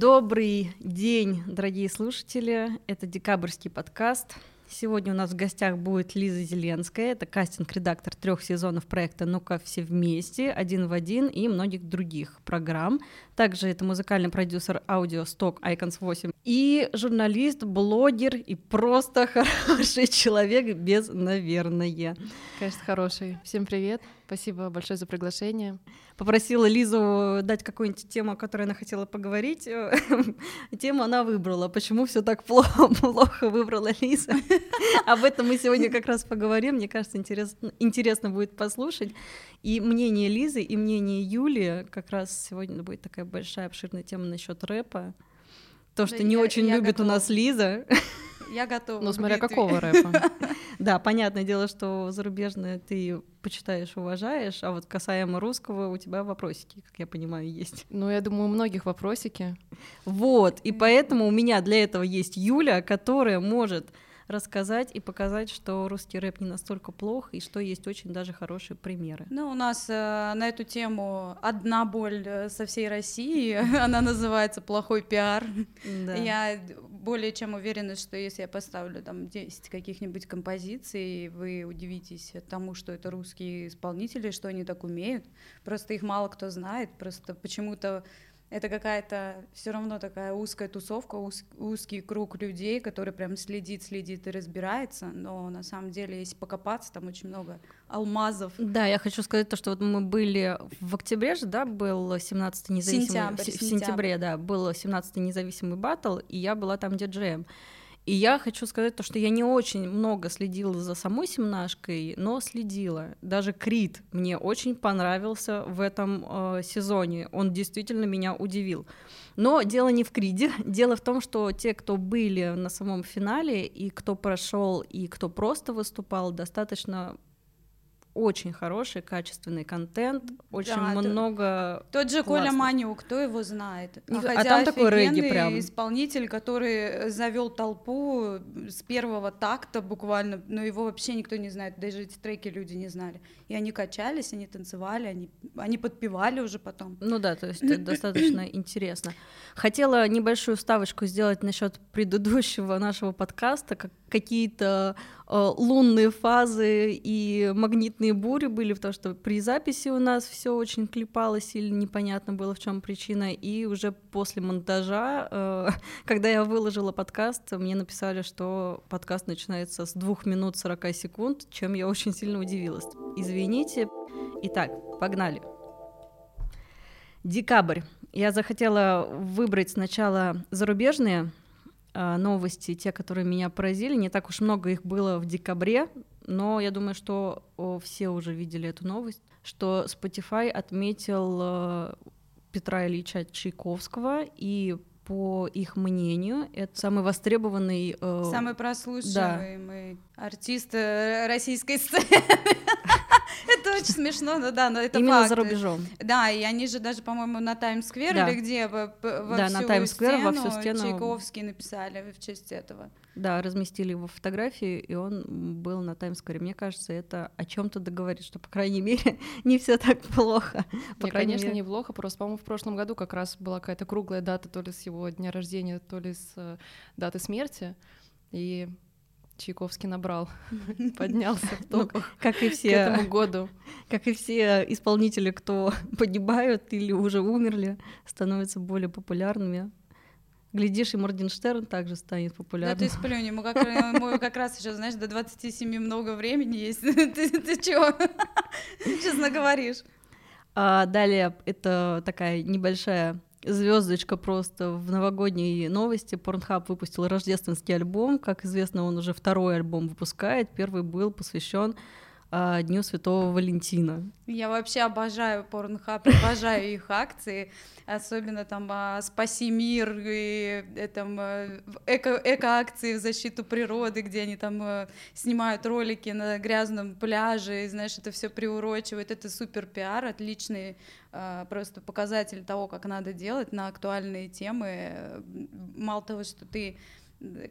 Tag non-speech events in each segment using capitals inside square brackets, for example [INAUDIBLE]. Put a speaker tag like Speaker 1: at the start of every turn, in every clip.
Speaker 1: Добрый день, дорогие слушатели. Это декабрьский подкаст. Сегодня у нас в гостях будет Лиза Зеленская. Это кастинг-редактор трех сезонов проекта «Ну-ка все вместе», «Один в один» и многих других программ. Также это музыкальный продюсер аудио «Сток Icons 8» и журналист, блогер и просто [LAUGHS] хороший человек без «наверное».
Speaker 2: Конечно, хороший. Всем привет. Спасибо большое за приглашение.
Speaker 1: Попросила Лизу дать какую-нибудь тему, о которой она хотела поговорить. [LAUGHS] Тему она выбрала. Почему все так плохо, [LAUGHS] плохо выбрала Лиза? [LAUGHS] Об этом мы сегодня как раз поговорим. Мне кажется, интересно, интересно будет послушать. И мнение Лизы, и мнение Юли как раз сегодня будет такая большая обширная тема насчет рэпа. То, что да не я, очень я любит готова. у нас Лиза.
Speaker 3: Я готова.
Speaker 2: Ну, смотря какого рэпа. [LAUGHS]
Speaker 1: Да, понятное дело, что зарубежное ты почитаешь, уважаешь, а вот касаемо русского у тебя вопросики, как я понимаю, есть.
Speaker 2: Ну, я думаю, у многих вопросики.
Speaker 1: Вот, и поэтому у меня для этого есть Юля, которая может рассказать и показать, что русский рэп не настолько плох и что есть очень даже хорошие примеры.
Speaker 3: Ну, у нас э, на эту тему одна боль э, со всей России, [LAUGHS] она называется плохой пиар. Да. Я более чем уверена, что если я поставлю там 10 каких-нибудь композиций, вы удивитесь тому, что это русские исполнители, что они так умеют. Просто их мало кто знает, просто почему-то это какая-то все равно такая узкая тусовка, уз, узкий круг людей, который прям следит, следит и разбирается, но на самом деле, если покопаться, там очень много алмазов.
Speaker 1: Да, я хочу сказать то, что вот мы были в октябре же, да, был 17-й независимый...
Speaker 3: Сентябрь,
Speaker 1: в, сентябре, да, был 17-й независимый батл, и я была там диджеем. И я хочу сказать то, что я не очень много следила за самой семнашкой, но следила. Даже Крит мне очень понравился в этом э, сезоне. Он действительно меня удивил. Но дело не в Криде. [LAUGHS] Дело в том, что те, кто были на самом финале, и кто прошел, и кто просто выступал, достаточно очень хороший, качественный контент, очень да, много.
Speaker 3: Тот же Коля Манюк, кто его знает?
Speaker 1: А, а там такой регги прям.
Speaker 3: исполнитель, который завел толпу с первого такта буквально, но его вообще никто не знает, даже эти треки люди не знали. И они качались, они танцевали, они, они подпевали уже потом.
Speaker 1: Ну да, то есть это достаточно [COUGHS] интересно. Хотела небольшую ставочку сделать насчет предыдущего нашего подкаста, как какие-то э, лунные фазы и магнитные бури были, потому что при записи у нас все очень клепалось или непонятно было, в чем причина. И уже после монтажа, э, [LAUGHS] когда я выложила подкаст, мне написали, что подкаст начинается с 2 минут 40 секунд, чем я очень сильно удивилась. Извините. Итак, погнали. Декабрь. Я захотела выбрать сначала зарубежные новости, те, которые меня поразили. Не так уж много их было в декабре, но я думаю, что все уже видели эту новость, что Spotify отметил э, Петра Ильича Чайковского и по их мнению, это самый востребованный...
Speaker 3: Э, самый прослушиваемый да. Артист э, российской сцены. [LAUGHS] Это очень смешно, но да, но это
Speaker 1: Именно за рубежом.
Speaker 3: Да, и они же даже, по-моему, на Таймс-сквер или где во
Speaker 1: Да, на Таймс-сквер во всю стену
Speaker 3: Чайковский написали в честь этого.
Speaker 1: Да, разместили его фотографии, и он был на Таймс-сквере. Мне кажется, это о чем то договорит, что, по крайней мере, [LAUGHS] не все так плохо.
Speaker 2: По Нет, конечно, мере... неплохо, просто, по-моему, в прошлом году как раз была какая-то круглая дата то ли с его дня рождения, то ли с э, даты смерти, и Чайковский набрал, [LAUGHS] поднялся в ну, ток
Speaker 1: как и все,
Speaker 2: к этому году.
Speaker 1: Как и все исполнители, кто [LAUGHS] погибают или уже умерли, становятся более популярными. Глядишь, и Моргенштерн также станет популярным.
Speaker 3: Да ты сплюнь, ему как, ему как раз еще, знаешь, до 27 много времени есть. [LAUGHS] ты, ты чего? Честно говоришь.
Speaker 1: А далее это такая небольшая звездочка просто в новогодней новости. Pornhub выпустил рождественский альбом. Как известно, он уже второй альбом выпускает. Первый был посвящен а, Дню Святого Валентина.
Speaker 3: Я вообще обожаю Pornhub, обожаю их акции, особенно там а, «Спаси мир» и э, там, э, эко, эко-акции в защиту природы, где они там э, снимают ролики на грязном пляже, и, знаешь, это все приурочивает, это супер пиар, отличный а, просто показатель того, как надо делать на актуальные темы. Мало того, что ты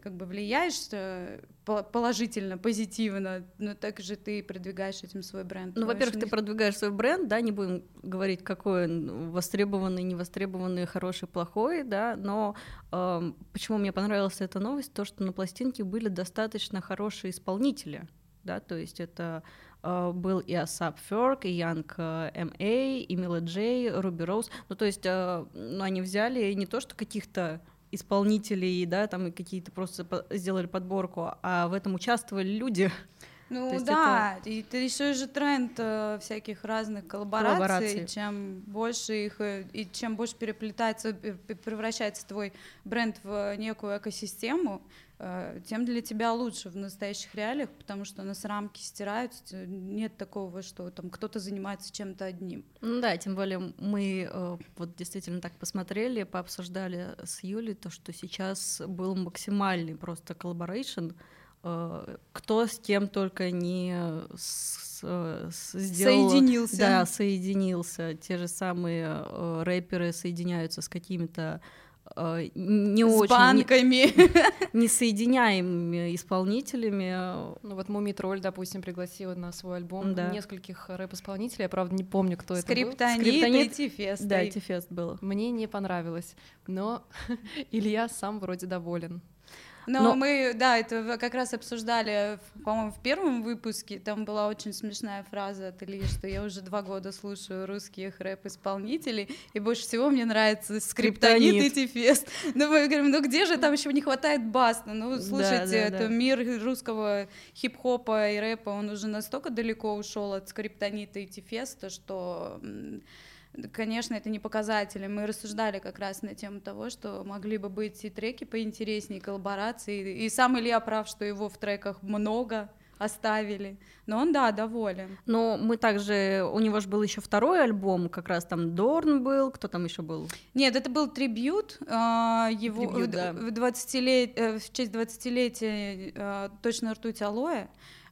Speaker 3: как бы влияешь э, положительно, позитивно, но также ты продвигаешь этим свой бренд.
Speaker 1: Ну, во-первых, ты продвигаешь свой бренд, да, не будем говорить, какой он востребованный, невостребованный, хороший, плохой, да, но э, почему мне понравилась эта новость, то, что на пластинке были достаточно хорошие исполнители, да, то есть это э, был и Асап Ферк, и Янг э, М.А., и Мила Джей, Руби Роуз, ну, то есть э, ну, они взяли не то, что каких-то исполнителей, да, там и какие-то просто сделали подборку, а в этом участвовали люди.
Speaker 3: Ну да, это... и это еще же тренд э, всяких разных коллабораций, коллабораций, чем больше их э, и чем больше переплетается, превращается твой бренд в некую экосистему, э, тем для тебя лучше в настоящих реалиях, потому что у нас рамки стираются, нет такого, что там кто-то занимается чем-то одним.
Speaker 1: Ну да, тем более мы э, вот действительно так посмотрели, пообсуждали с Юлей то, что сейчас был максимальный просто collaboration, Э, кто с кем только не с, с, сделал,
Speaker 3: соединился.
Speaker 1: Да, соединился. Те же самые э, рэперы соединяются с какими-то э, не
Speaker 3: с
Speaker 1: очень
Speaker 3: банками
Speaker 1: не, [LAUGHS] несоединяемыми исполнителями.
Speaker 2: Ну вот Муми Тролль, допустим, пригласила на свой альбом да. нескольких рэп-исполнителей. Я правда не помню, кто
Speaker 3: Скриптонит
Speaker 2: это был.
Speaker 3: Скриптонит и Тифест.
Speaker 1: Да, Тифест было.
Speaker 2: Мне не понравилось, но [LAUGHS] Илья сам вроде доволен.
Speaker 3: Но, Но мы, да, это как раз обсуждали, по-моему, в первом выпуске. Там была очень смешная фраза от Ильи, что я уже два года слушаю русских рэп-исполнителей, и больше всего мне нравится скриптонит и Тифест. [LAUGHS] Ну, мы говорим, ну где же там еще не хватает баста? Ну, слушайте, да, да, это да. мир русского хип-хопа и рэпа, он уже настолько далеко ушел от скриптонита и Тифеста, что Конечно, это не показатели. Мы рассуждали как раз на тему того, что могли бы быть и треки поинтереснее, и коллаборации. И сам Илья прав, что его в треках много оставили. Но он, да, доволен.
Speaker 1: Но мы также, у него же был еще второй альбом, как раз там Дорн был, кто там еще был?
Speaker 3: Нет, это был трибют, а, его трибют, да. в, 20 лет, э, в честь 20-летия э, точно ртуть алоэ.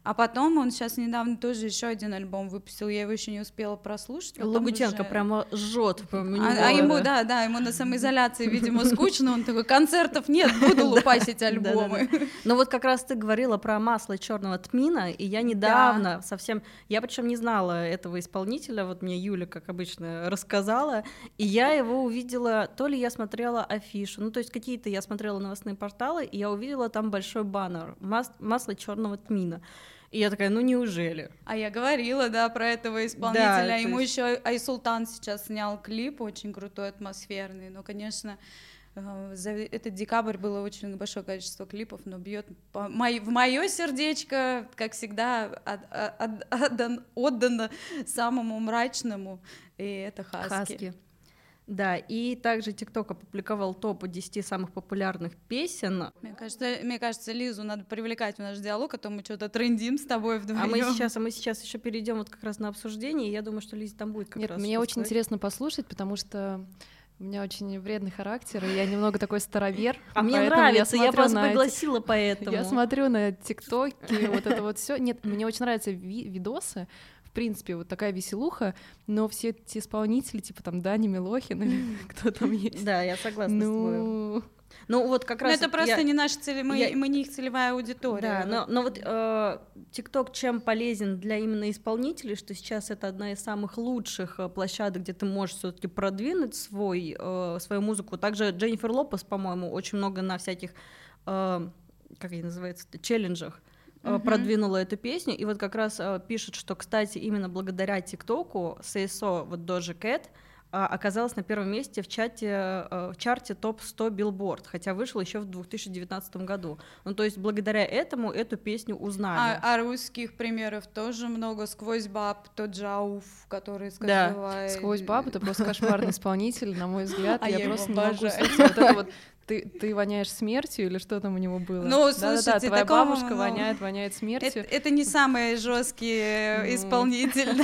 Speaker 3: А потом он сейчас недавно тоже еще один альбом выпустил, я его еще не успела прослушать.
Speaker 1: Лагутенко уже... прямо жжет.
Speaker 3: А, а ему, да, да, ему на самоизоляции, видимо, скучно, он такой, концертов нет, [LAUGHS] буду лупасить альбомы.
Speaker 1: Ну вот как раз ты говорила про масло черного тмина, и я недавно совсем, я причем не знала этого исполнителя, вот мне Юля, как обычно, рассказала, и я его увидела, то ли я смотрела афишу, ну то есть какие-то я смотрела новостные порталы, и я увидела там большой баннер «Масло черного тмина». И я такая, ну неужели?
Speaker 3: А я говорила, да, про этого исполнителя. Да, Ему есть... еще Айсултан сейчас снял клип, очень крутой, атмосферный. Но, конечно, э, за этот декабрь было очень большое количество клипов, но бьет в мое сердечко, как всегда, от, от, отдан, отдано самому мрачному, и это Хаски. Хаски.
Speaker 1: Да, и также ТикТок опубликовал топ 10 самых популярных песен.
Speaker 3: Мне кажется, мне кажется, Лизу надо привлекать в наш диалог, а то мы что-то трендим с тобой вдвоем.
Speaker 1: А мы сейчас, а мы сейчас еще перейдем вот как раз на обсуждение, и я думаю, что Лиза там будет как
Speaker 2: Нет,
Speaker 1: раз.
Speaker 2: Мне очень интересно послушать, потому что у меня очень вредный характер, и я немного такой старовер. [LAUGHS]
Speaker 1: А мне нравится, я, [LAUGHS] я вас пригласила поэтому.
Speaker 2: Я смотрю на ТикТоки, вот это вот все. Нет, мне очень нравятся видосы, принципе, вот такая веселуха, но все эти исполнители, типа там Дани Милохин или [LAUGHS] кто там есть.
Speaker 1: Да, я согласна ну... с тобой. Ну вот как раз.
Speaker 3: Но это просто я, не наша цель, мы, я, мы не их целевая аудитория.
Speaker 1: Да, но, но вот э, ТикТок чем полезен для именно исполнителей, что сейчас это одна из самых лучших э, площадок, где ты можешь все-таки продвинуть свой э, свою музыку. Также Дженнифер Лопес, по-моему, очень много на всяких э, как они называются, челленджах uh-huh. продвинула эту песню, и вот как раз э, пишут, что, кстати, именно благодаря ТикТоку CSO, вот Doja Cat, а, оказалась на первом месте в, чате, в чарте топ-100 Billboard, хотя вышел еще в 2019 году. Ну, то есть благодаря этому эту песню узнали.
Speaker 3: А, а русских примеров тоже много. «Сквозь баб», тот Джауф, который сказал...
Speaker 2: Да, «Сквозь баб» — это просто кошмарный исполнитель, на мой взгляд. [LAUGHS] А я, я просто не могу слушать вот это вот [LAUGHS] ты, ты воняешь смертью или что там у него было?
Speaker 3: Ну, слушайте, да, да,
Speaker 2: твоя такого, бабушка ну, воняет, воняет смертью.
Speaker 3: Это, это не самый жесткий ну. исполнитель.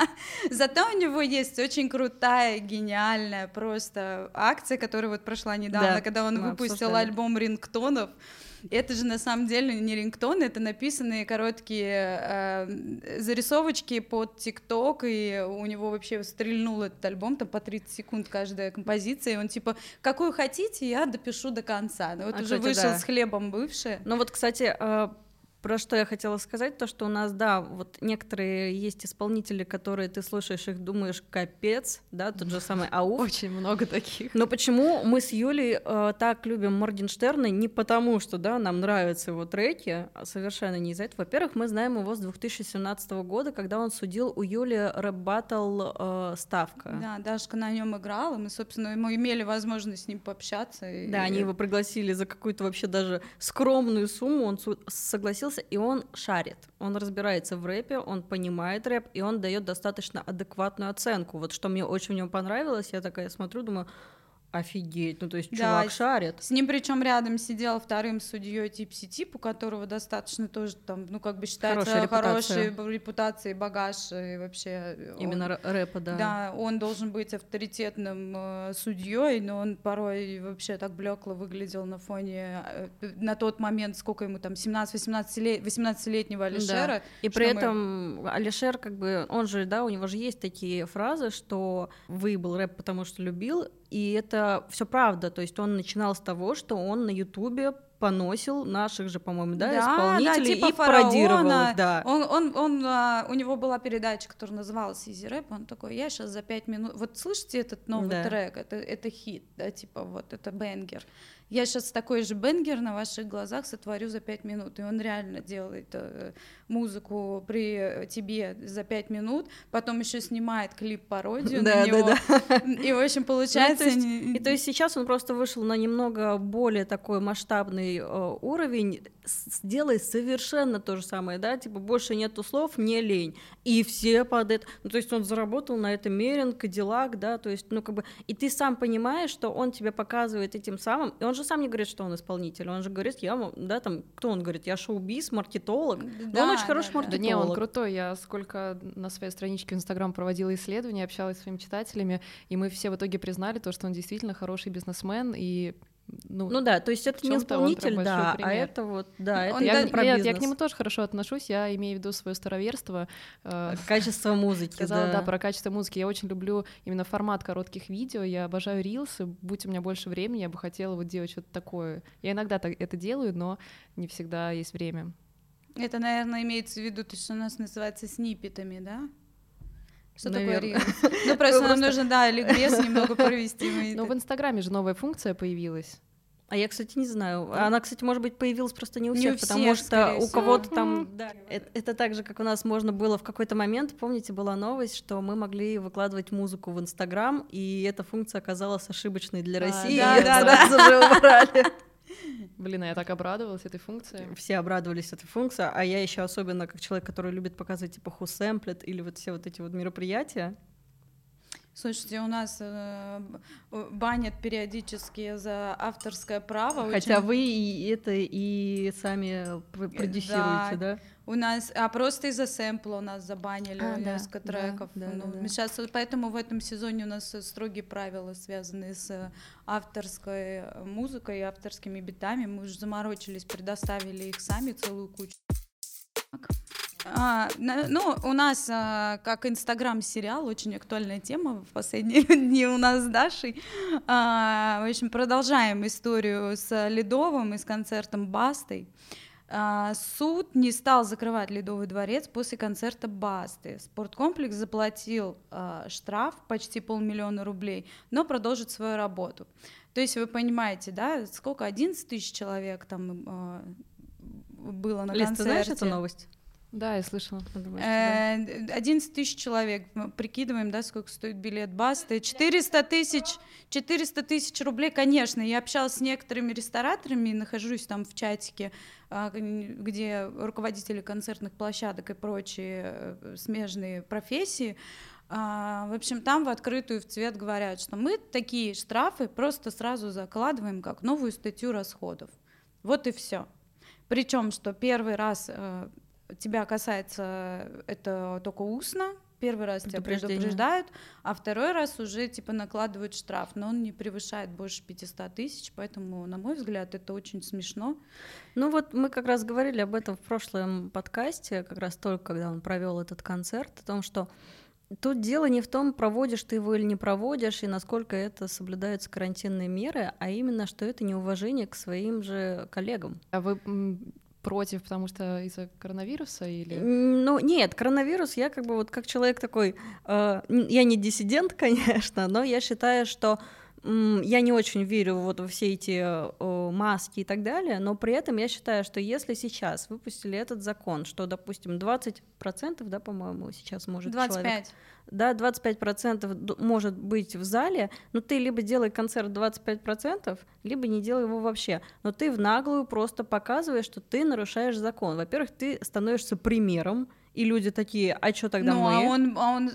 Speaker 3: [LAUGHS] Зато у него есть очень крутая, гениальная просто акция, которая вот прошла недавно, когда он выпустил альбом рингтонов. Это же на самом деле не рингтон, это написанные короткие э, зарисовочки под TikTok, и у него вообще стрельнул этот альбом, там по 30 секунд каждая композиция, и он типа, какую хотите, я допишу до конца. Ну вот а, уже кстати, вышел да. с хлебом бывший.
Speaker 1: Ну вот, кстати, э, про что я хотела сказать, то, что у нас, да, вот некоторые есть исполнители, которые ты слушаешь их, думаешь, капец, да, тот же самый Ауф.
Speaker 2: Очень много таких.
Speaker 1: Но почему мы с Юлей э, так любим Моргенштерна? Не потому, что, да, нам нравятся его треки, а совершенно не из-за этого. Во-первых, мы знаем его с 2017 года, когда он судил у Юли рэп-баттл э, «Ставка».
Speaker 3: Да, Дашка на нем играла, мы, собственно, мы имели возможность с ним пообщаться. И...
Speaker 1: Да, они его пригласили за какую-то вообще даже скромную сумму, он согласился учился, и он шарит. Он разбирается в рэпе, он понимает рэп, и он дает достаточно адекватную оценку. Вот что мне очень в нем понравилось, я такая смотрю, думаю, Офигеть, ну то есть да, чувак шарит.
Speaker 3: С ним причем рядом сидел вторым судьей Тип, у которого достаточно тоже там, ну как бы считается хорошая репутация, хорошей репутацией, багаж и вообще.
Speaker 1: Именно он, рэпа, да.
Speaker 3: Да, он должен быть авторитетным э, судьей, но он порой вообще так блекло выглядел на фоне э, на тот момент, сколько ему там 17-18 лет, 18-летнего Алишера. Да.
Speaker 1: И при этом мы... Алишер как бы, он же, да, у него же есть такие фразы, что выебал рэп, потому что любил, и это все правда. То есть он начинал с того, что он на Ютубе поносил наших же, по-моему, да, да исполнителей да, типа и пародировал их, да.
Speaker 3: Он, он, он, а, у него была передача, которая называлась Easy Rap, он такой, я сейчас за пять минут, вот слышите этот новый да. трек, это, это хит, да, типа вот, это бенгер я сейчас такой же бенгер на ваших глазах сотворю за пять минут. И он реально делает э, музыку при тебе за пять минут, потом еще снимает клип-пародию да, на него. Да, да. И, в общем, получается... Ну,
Speaker 1: то есть, и то есть сейчас он просто вышел на немного более такой масштабный э, уровень, сделай совершенно то же самое, да, типа больше нету слов, не лень. И все под это... Ну, то есть он заработал на этом Мерин, Кадиллак, да, то есть, ну, как бы... И ты сам понимаешь, что он тебе показывает этим самым, и он он же сам не говорит, что он исполнитель, он же говорит, я, да, там, кто он говорит, я шоу-биз, маркетолог, да, он очень хороший да, маркетолог.
Speaker 2: Да не, он крутой, я сколько на своей страничке в Инстаграм проводила исследования, общалась с своими читателями, и мы все в итоге признали то, что он действительно хороший бизнесмен, и
Speaker 1: ну, ну да, то есть это не исполнитель, да, а пример. а это вот, да, это я,
Speaker 2: про нет, я к нему тоже хорошо отношусь, я имею в виду свое староверство.
Speaker 1: Э, качество музыки,
Speaker 2: Сказала, да. да, про качество музыки. Я очень люблю именно формат коротких видео, я обожаю рилсы, будь у меня больше времени, я бы хотела вот делать что-то такое. Я иногда так это делаю, но не всегда есть время.
Speaker 3: Это, наверное, имеется в виду то, что у нас называется сниппетами, да? Что Наверное. такое Reels? [LAUGHS] Ну, просто нам нужно, да, ликбез [LAUGHS] немного провести.
Speaker 2: Ну, в Инстаграме же новая функция появилась.
Speaker 1: А я, кстати, не знаю. Она, кстати, может быть, появилась просто не у всех, не у потому всех, что у кого-то там... Да. Это, это так же, как у нас можно было в какой-то момент, помните, была новость, что мы могли выкладывать музыку в Инстаграм, и эта функция оказалась ошибочной для а, России, да, и да, сразу да. же убрали. [LAUGHS]
Speaker 2: Блин, а я так обрадовалась этой функции.
Speaker 1: Все обрадовались этой функции, а я еще особенно как человек, который любит показывать типа хусэмплет или вот все вот эти вот мероприятия.
Speaker 3: Слушайте, у нас э, банят периодически за авторское право.
Speaker 1: Хотя очень... вы и это и сами продюсируете, да? да?
Speaker 3: У нас, а просто из-за сэмпла у нас забанили а, несколько да, треков. Да, ну, да, да. Сейчас, поэтому в этом сезоне у нас строгие правила, связанные с авторской музыкой и авторскими битами. Мы уже заморочились, предоставили их сами целую кучу. А, ну, у нас, а, как Инстаграм-сериал, очень актуальная тема в последние [LAUGHS] дни у нас с Дашей. А, в общем, продолжаем историю с Ледовым и с концертом Бастой. А, суд не стал закрывать Ледовый дворец после концерта Басты. Спорткомплекс заплатил а, штраф почти полмиллиона рублей, но продолжит свою работу. То есть вы понимаете, да, сколько, 11 тысяч человек там а, было на Лиз, концерте.
Speaker 1: ты знаешь эту новость?
Speaker 2: Да, я слышала.
Speaker 3: 11 тысяч человек. Прикидываем, да, сколько стоит билет Басты. 400 тысяч, 400 тысяч рублей, конечно. Я общалась с некоторыми рестораторами, нахожусь там в чатике, а, где руководители концертных площадок и прочие э, смежные профессии. А, в общем, там в открытую в цвет говорят, что мы такие штрафы просто сразу закладываем как новую статью расходов. Вот и все. Причем, что первый раз э, тебя касается это только устно, первый раз тебя предупреждают, а второй раз уже типа накладывают штраф, но он не превышает больше 500 тысяч, поэтому, на мой взгляд, это очень смешно.
Speaker 1: Ну вот мы как раз говорили об этом в прошлом подкасте, как раз только когда он провел этот концерт, о том, что Тут дело не в том, проводишь ты его или не проводишь, и насколько это соблюдаются карантинные меры, а именно, что это неуважение к своим же коллегам.
Speaker 2: А вы против, потому что из-за коронавируса или?
Speaker 1: Ну нет, коронавирус я как бы вот как человек такой, э, я не диссидент, [LAUGHS] конечно, но я считаю, что я не очень верю вот во все эти э, маски и так далее, но при этом я считаю, что если сейчас выпустили этот закон, что, допустим, 20%, да, по-моему, сейчас может
Speaker 3: 25.
Speaker 1: человек... Да, 25% может быть в зале, но ты либо делай концерт 25%, либо не делай его вообще. Но ты в наглую просто показываешь, что ты нарушаешь закон. Во-первых, ты становишься примером, и люди такие, а что тогда
Speaker 3: ну,
Speaker 1: мы?
Speaker 3: а он, а он,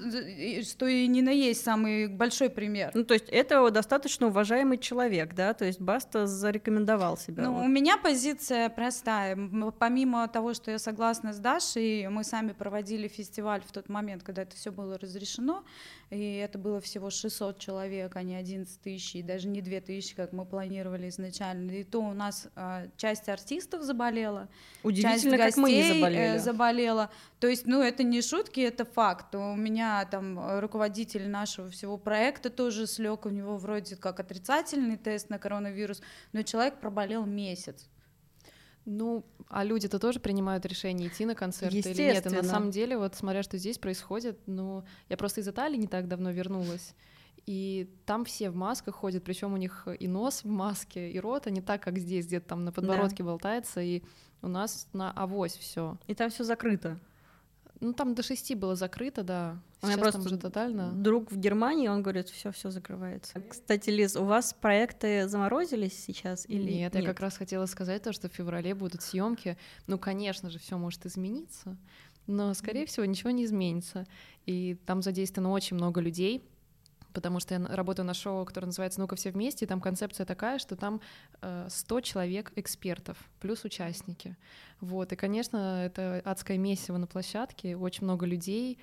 Speaker 3: что и не на есть самый большой пример.
Speaker 1: Ну, то есть это достаточно уважаемый человек, да, то есть Баста зарекомендовал себя.
Speaker 3: Ну, вот. у меня позиция простая. Помимо того, что я согласна с Дашей, мы сами проводили фестиваль в тот момент, когда это все было разрешено, и это было всего 600 человек, а не 11 тысяч, и даже не 2 тысячи, как мы планировали изначально. И то у нас э, часть артистов заболела,
Speaker 1: Удивительно,
Speaker 3: часть
Speaker 1: как мы не
Speaker 3: гостей
Speaker 1: заболели.
Speaker 3: Э, заболела. То есть, ну, это не шутки, это факт. У меня там руководитель нашего всего проекта тоже слег, у него вроде как отрицательный тест на коронавирус, но человек проболел месяц.
Speaker 2: Ну, а люди-то тоже принимают решение, идти на концерт или нет. И на самом деле, вот смотря что здесь происходит, ну, я просто из Италии не так давно вернулась, и там все в масках ходят, причем у них и нос в маске, и рот, а не так, как здесь, где-то там на подбородке да. болтается, и у нас на авось все.
Speaker 1: И там все закрыто.
Speaker 2: Ну, там до шести было закрыто, да.
Speaker 1: У меня просто уже тотально. Друг в Германии, он говорит, все, все закрывается. Кстати, Лиз, у вас проекты заморозились сейчас или
Speaker 2: нет? Нет, я как раз хотела сказать то, что в феврале будут съемки. Ну, конечно же, все может измениться, но, скорее всего, ничего не изменится. И там задействовано очень много людей потому что я работаю на шоу, которое называется «Ну-ка все вместе», и там концепция такая, что там 100 э, человек экспертов плюс участники. Вот, и, конечно, это адское месиво на площадке, очень много людей,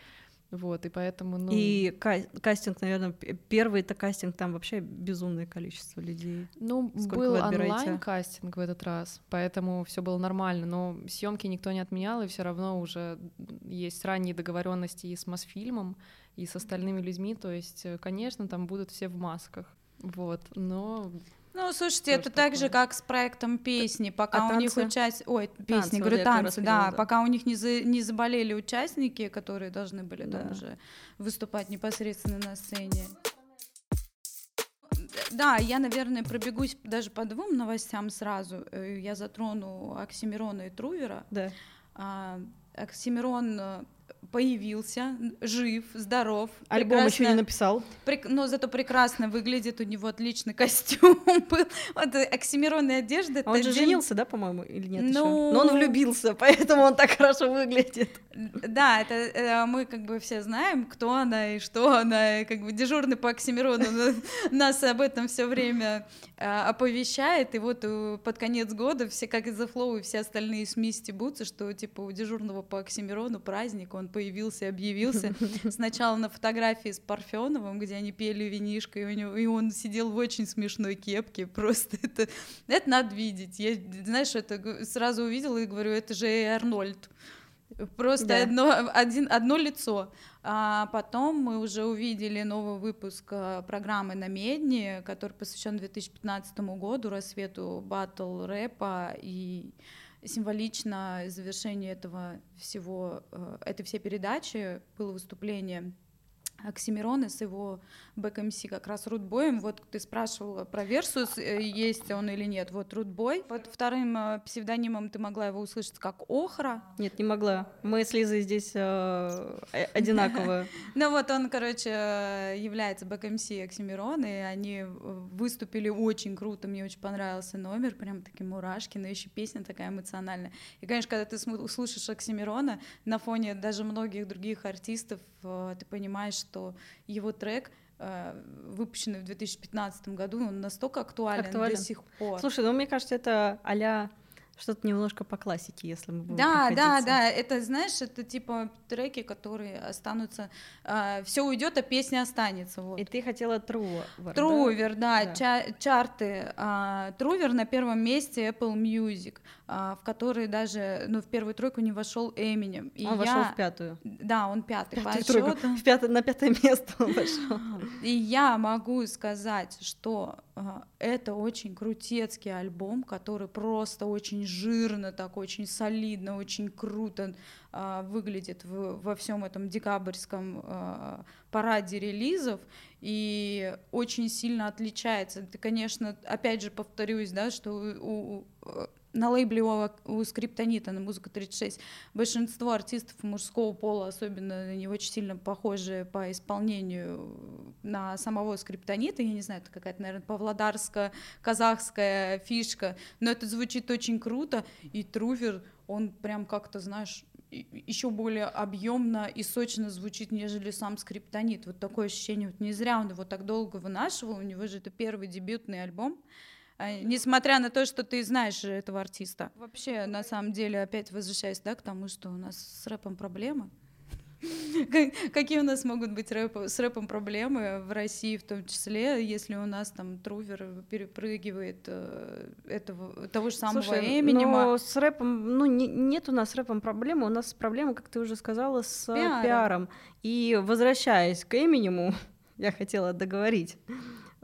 Speaker 2: вот, и поэтому, ну...
Speaker 1: И ка- кастинг, наверное, первый это кастинг, там вообще безумное количество людей.
Speaker 2: Ну, Сколько был онлайн-кастинг в этот раз, поэтому все было нормально, но съемки никто не отменял, и все равно уже есть ранние договоренности и с Мосфильмом, и с остальными людьми, то есть, э, конечно, там будут все в масках, вот, но
Speaker 3: ну, слушайте, это так же, как с проектом песни, пока а у них участь... Ой, песни, танцы, говорю, танцы, да, да, пока у них не, за... не заболели участники, которые должны были да. там уже выступать непосредственно на сцене. Да, я, наверное, пробегусь даже по двум новостям сразу. Э, я затрону Оксимирона и Трувера.
Speaker 1: Да.
Speaker 3: А, Оксимирон э, появился, жив, здоров.
Speaker 1: Альбом еще не написал.
Speaker 3: Прек, но зато прекрасно выглядит, у него отличный [LAUGHS] костюм был. Вот э, оксимиронная одежда.
Speaker 1: Он же день... женился, да, по-моему, или нет? Ну... Но он влюбился, [LAUGHS] поэтому он так хорошо выглядит.
Speaker 3: Да, это э, мы как бы все знаем, кто она и что она, и как бы дежурный по Оксимирону [LAUGHS] нас об этом все время э, оповещает, и вот под конец года все, как из-за флоу, и все остальные СМИ стебутся, что типа у дежурного по Оксимирону праздник, он появился, объявился. [LAUGHS] Сначала на фотографии с Парфеновым, где они пели винишко, и, у него, и он сидел в очень смешной кепке. Просто [LAUGHS] это, это надо видеть. Я, знаешь, это сразу увидела и говорю, это же Арнольд. Просто да. одно, один, одно лицо. А потом мы уже увидели новый выпуск а, программы на Медне, который посвящен 2015 году, рассвету батл рэпа и символично завершение этого всего, э, этой всей передачи было выступление Оксимирона с его back-MC как раз рутбоем. Вот ты спрашивала про Версус, э, есть он или нет. Вот рутбой. Вот вторым э, псевдонимом ты могла его услышать как Охра.
Speaker 1: Нет, не могла. Мы с Лизой здесь э, [LAUGHS] одинаковые.
Speaker 3: Ну вот он, короче, является back-MC Оксимирона, и они выступили очень круто. Мне очень понравился номер, прям такие мурашки, но еще песня такая эмоциональная. И, конечно, когда ты слушаешь Оксимирона на фоне даже многих других артистов, ты понимаешь, что его трек э, выпущенный в 2015 году, он настолько актуален, актуален. до сих пор.
Speaker 1: Слушай, ну мне кажется, это а что-то немножко по классике, если мы будем
Speaker 3: Да, да, да, это, знаешь, это типа треки, которые останутся, э, все уйдет, а песня останется. Вот.
Speaker 1: И ты хотела Трувер,
Speaker 3: Трувер, да, да, да. Ча- чарты. Э, Трувер на первом месте Apple Music, э, в который даже, ну, в первую тройку не вошел Эминем.
Speaker 1: И он я... вошел в пятую.
Speaker 3: Да, он пятый
Speaker 1: по счету. В пятый, на пятое место он вошел.
Speaker 3: И я могу сказать, что э, это очень крутецкий альбом, который просто очень жирно, так очень солидно, очень круто выглядит в, во всем этом декабрьском э, параде релизов и очень сильно отличается. Ты, конечно, опять же повторюсь, да, что у, у на лейбле у, у Скриптонита на музыка 36 большинство артистов мужского пола, особенно не очень сильно похожие по исполнению на самого Скриптонита, я не знаю, это какая-то, наверное, павлодарская, казахская фишка, но это звучит очень круто, и Трувер, он прям как-то, знаешь, еще более объемно и сочно звучит, нежели сам скриптонит. Вот такое ощущение, вот не зря он его так долго вынашивал, у него же это первый дебютный альбом, несмотря на то, что ты знаешь этого артиста. Вообще, на самом деле, опять возвращаясь да, к тому, что у нас с рэпом проблемы. [LAUGHS] Какие у нас могут быть рэп, с рэпом проблемы в России в том числе, если у нас там Трувер перепрыгивает э, этого, того же самого Слушай, Эминема?
Speaker 1: Но с рэпом, ну не, нет у нас с рэпом проблемы, у нас проблема, как ты уже сказала, с пиаром. пиаром. И возвращаясь к Эминему, [LAUGHS] я хотела договорить.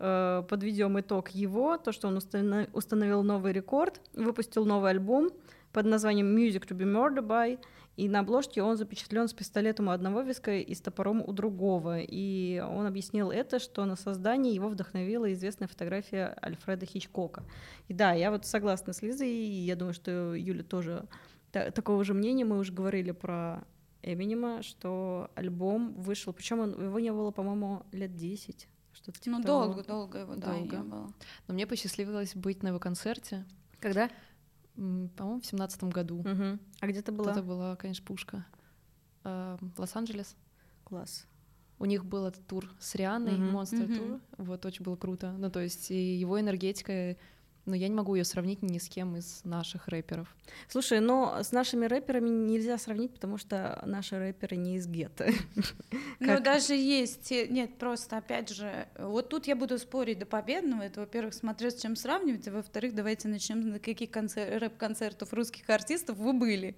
Speaker 1: Э, подведем итог его, то, что он установил новый рекорд, выпустил новый альбом под названием Music to be Murdered by, и на обложке он запечатлен с пистолетом у одного виска и с топором у другого. И он объяснил это, что на создание его вдохновила известная фотография Альфреда Хичкока. И да, я вот согласна с Лизой, и я думаю, что Юля тоже такого же мнения. Мы уже говорили про Эминема, что альбом вышел, причем его не было, по-моему, лет 10 что-то
Speaker 3: типа Ну, того. долго, долго его, да, долго. не было.
Speaker 2: Но мне посчастливилось быть на его концерте.
Speaker 1: Когда?
Speaker 2: По-моему, в семнадцатом году.
Speaker 1: Угу. А где ты была?
Speaker 2: Это была, конечно, пушка. Э, Лос-Анджелес.
Speaker 1: Класс.
Speaker 2: У них был этот тур с Рианой, Monster uh-huh. тур. Вот, очень было круто. Ну, то есть, и его энергетика но я не могу ее сравнить ни с кем из наших рэперов.
Speaker 1: Слушай, но с нашими рэперами нельзя сравнить, потому что наши рэперы не из гетто. [LAUGHS]
Speaker 3: Ну, даже есть, нет, просто, опять же, вот тут я буду спорить до победного, это, во-первых, смотря с чем сравнивать, а во-вторых, давайте начнем, на каких рэп-концертов русских артистов вы были.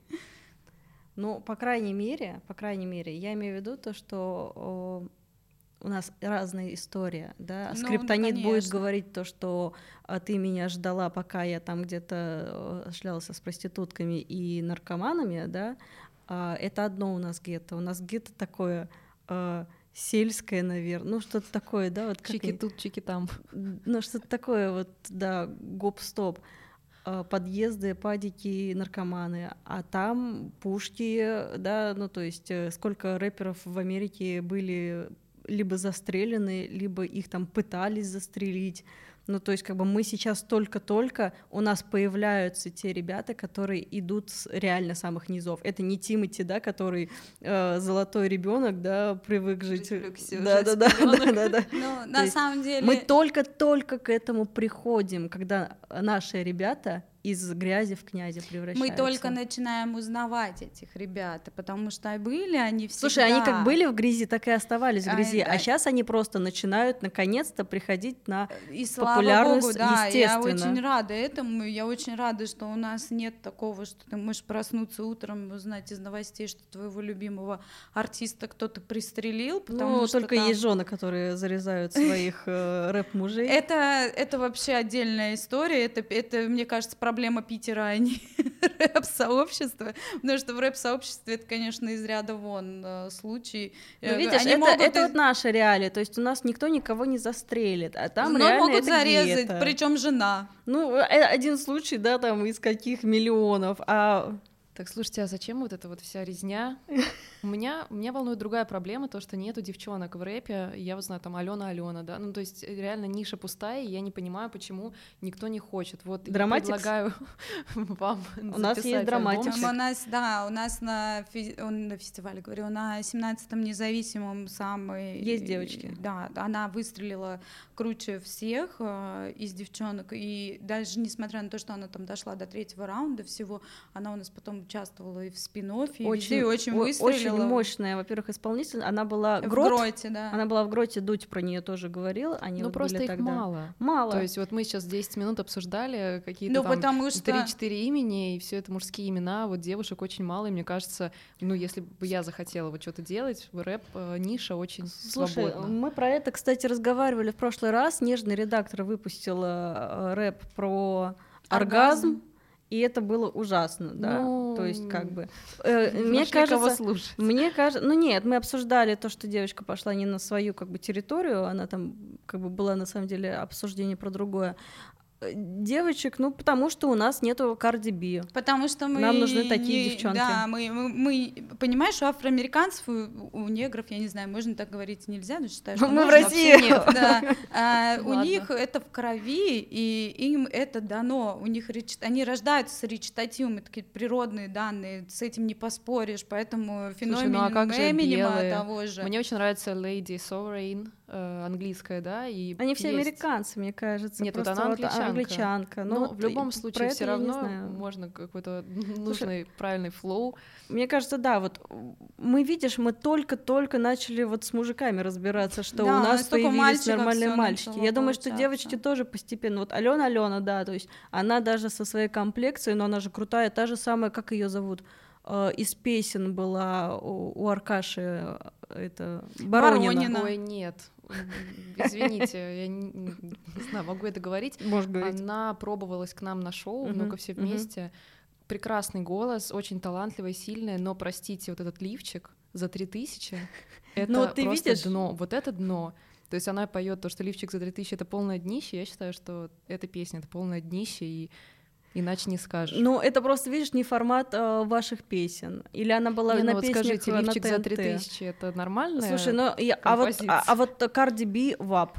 Speaker 1: Ну, по крайней мере, по крайней мере, я имею в виду то, что у нас разная история, да. Ну, Скриптонит будет говорить то, что а, ты меня ждала, пока я там где-то э, шлялся с проститутками и наркоманами, да. А, это одно у нас гетто. У нас гетто такое а, сельское, наверное, ну что-то такое, да, вот
Speaker 2: чики тут, чики там,
Speaker 1: ну что-то такое, вот, да, гоп-стоп а, подъезды, падики, наркоманы, а там пушки, да, ну то есть э, сколько рэперов в Америке были либо застрелены, либо их там пытались застрелить. Ну, то есть, как бы мы сейчас только-только, у нас появляются те ребята, которые идут с реально самых низов. Это не Тимати, да, который э, золотой ребенок, да, привык жить.
Speaker 3: Да, да, да, да, да, да. Ну, на самом деле.
Speaker 1: Мы только-только к этому приходим, когда наши ребята из грязи в князя превращаются.
Speaker 3: Мы только начинаем узнавать этих ребят, потому что были они всегда...
Speaker 1: Слушай, они как были в грязи, так и оставались в грязи, а, а сейчас они просто начинают наконец-то приходить на и слава популярность, богу, да,
Speaker 3: я очень рада этому, я очень рада, что у нас нет такого, что ты можешь проснуться утром и узнать из новостей, что твоего любимого артиста кто-то пристрелил, потому
Speaker 1: ну,
Speaker 3: что
Speaker 1: только
Speaker 3: там...
Speaker 1: есть жены, которые зарезают своих э, [LAUGHS] рэп-мужей.
Speaker 3: Это, это вообще отдельная история, это, это, мне кажется, проблема проблема Питера, а не [LAUGHS] рэп-сообщества, потому что в рэп-сообществе это, конечно, из ряда вон э, случай.
Speaker 1: Ну, э, видишь, Они это, могут это вот наша реалия, то есть у нас никто никого не застрелит, а там Но реально
Speaker 3: могут
Speaker 1: это
Speaker 3: зарезать, причем жена.
Speaker 1: Ну, э, один случай, да, там из каких миллионов, а
Speaker 2: Так, слушайте, а зачем вот эта вот вся резня? [LAUGHS] У меня, меня волнует другая проблема, то, что нету девчонок в рэпе. Я вот знаю, там Алена Алена, да. Ну, то есть реально ниша пустая, и я не понимаю, почему никто не хочет. Вот
Speaker 1: Драматикс?
Speaker 2: предлагаю [LAUGHS] вам
Speaker 1: У нас есть драматикс.
Speaker 3: У нас, да, у нас на, фи... на фестивале, говорю, на 17-м независимом самый...
Speaker 1: Есть девочки.
Speaker 3: Да, она выстрелила круче всех э, из девчонок, и даже несмотря на то, что она там дошла до третьего раунда всего, она у нас потом участвовала и в спин и очень, везде, очень выстрелила.
Speaker 1: Очень мощная, во-первых, исполнитель. Она была
Speaker 3: в
Speaker 1: Грот,
Speaker 3: Гроте, да.
Speaker 1: Она была в Гроте, Дудь про нее тоже говорил. Они
Speaker 2: ну
Speaker 1: вот
Speaker 2: просто
Speaker 1: были
Speaker 2: их
Speaker 1: тогда.
Speaker 2: мало.
Speaker 1: Мало.
Speaker 2: То есть вот мы сейчас 10 минут обсуждали какие-то
Speaker 3: Ну,
Speaker 2: там
Speaker 3: потому что-
Speaker 2: 3-4 имени, и все это мужские имена, вот девушек очень мало, и мне кажется, ну, если бы я захотела вот что-то делать, рэп, э, ниша очень
Speaker 1: Слушай,
Speaker 2: свободна.
Speaker 1: мы про это, кстати, разговаривали в прошлый раз. Нежный редактор выпустил э, рэп про оргазм.
Speaker 3: Оргазм.
Speaker 1: И это было ужасно, да.
Speaker 2: Ну,
Speaker 1: То есть, как бы. э, мне кажется. Мне кажется, ну нет, мы обсуждали то, что девочка пошла не на свою как бы территорию, она там как бы была на самом деле обсуждение про другое. Э, Девочек, ну потому что у нас нету Карди Би.
Speaker 3: Потому что мы...
Speaker 1: Нам нужны такие
Speaker 3: не-
Speaker 1: девчонки.
Speaker 3: Да, мы, мы, мы- понимаешь, у афроамериканцев, у, у негров, я не знаю, можно так говорить нельзя, но считаю, что
Speaker 1: Мы в
Speaker 3: можно.
Speaker 1: России.
Speaker 2: Вообще нет.
Speaker 3: Да, а, у них это в крови, и им это дано. У них реч- они рождаются с речитативом, это такие природные данные, с этим не поспоришь, поэтому феномен
Speaker 2: ну а как же
Speaker 3: Эминема
Speaker 2: белые?
Speaker 3: того же.
Speaker 2: Мне очень нравится Lady Sovereign, э, английская, да, и
Speaker 1: Они все
Speaker 2: есть.
Speaker 1: американцы, мне кажется.
Speaker 2: Нет, вот она
Speaker 1: вот
Speaker 2: англичанка.
Speaker 1: англичанка.
Speaker 2: Ну,
Speaker 1: вот
Speaker 2: в любом случае, все равно можно какой-то нужный, правильный флоу.
Speaker 1: Мне кажется, да, вот мы, видишь, мы только-только начали вот с мужиками разбираться, что
Speaker 3: Да,
Speaker 1: у нас появились нормальные мальчики. Я думаю, что девочки тоже постепенно. Вот Алена Алена, да, то есть она даже со своей комплекцией, но она же крутая, та же самая, как ее зовут, э, из песен была у, у Аркаши, э, это Баронина.
Speaker 3: Баронина.
Speaker 2: Ой, нет. Извините, я не, не знаю, могу это говорить.
Speaker 1: Можешь говорить.
Speaker 2: Она пробовалась к нам на шоу,
Speaker 1: Мгм,
Speaker 2: ну-ка все вместе. Прекрасный голос, очень талантливая, сильная, но, простите, вот этот лифчик за 3000, это
Speaker 1: Ну, вот ты
Speaker 2: просто
Speaker 1: видишь?
Speaker 2: дно, вот это дно. То есть она поет то, что лифчик за 3000 это полное днище, я считаю, что эта песня это полное днище, и иначе не скажешь.
Speaker 1: Ну, это просто, видишь, не формат э, ваших песен. Или она была
Speaker 2: Не, ну
Speaker 1: на
Speaker 2: вот
Speaker 1: песнях
Speaker 2: скажите,
Speaker 1: э, на
Speaker 2: лифчик за
Speaker 1: ТНТ.
Speaker 2: 3000 это нормально?
Speaker 1: Слушай, ну я, а вот а, а вот Карди Би ВАП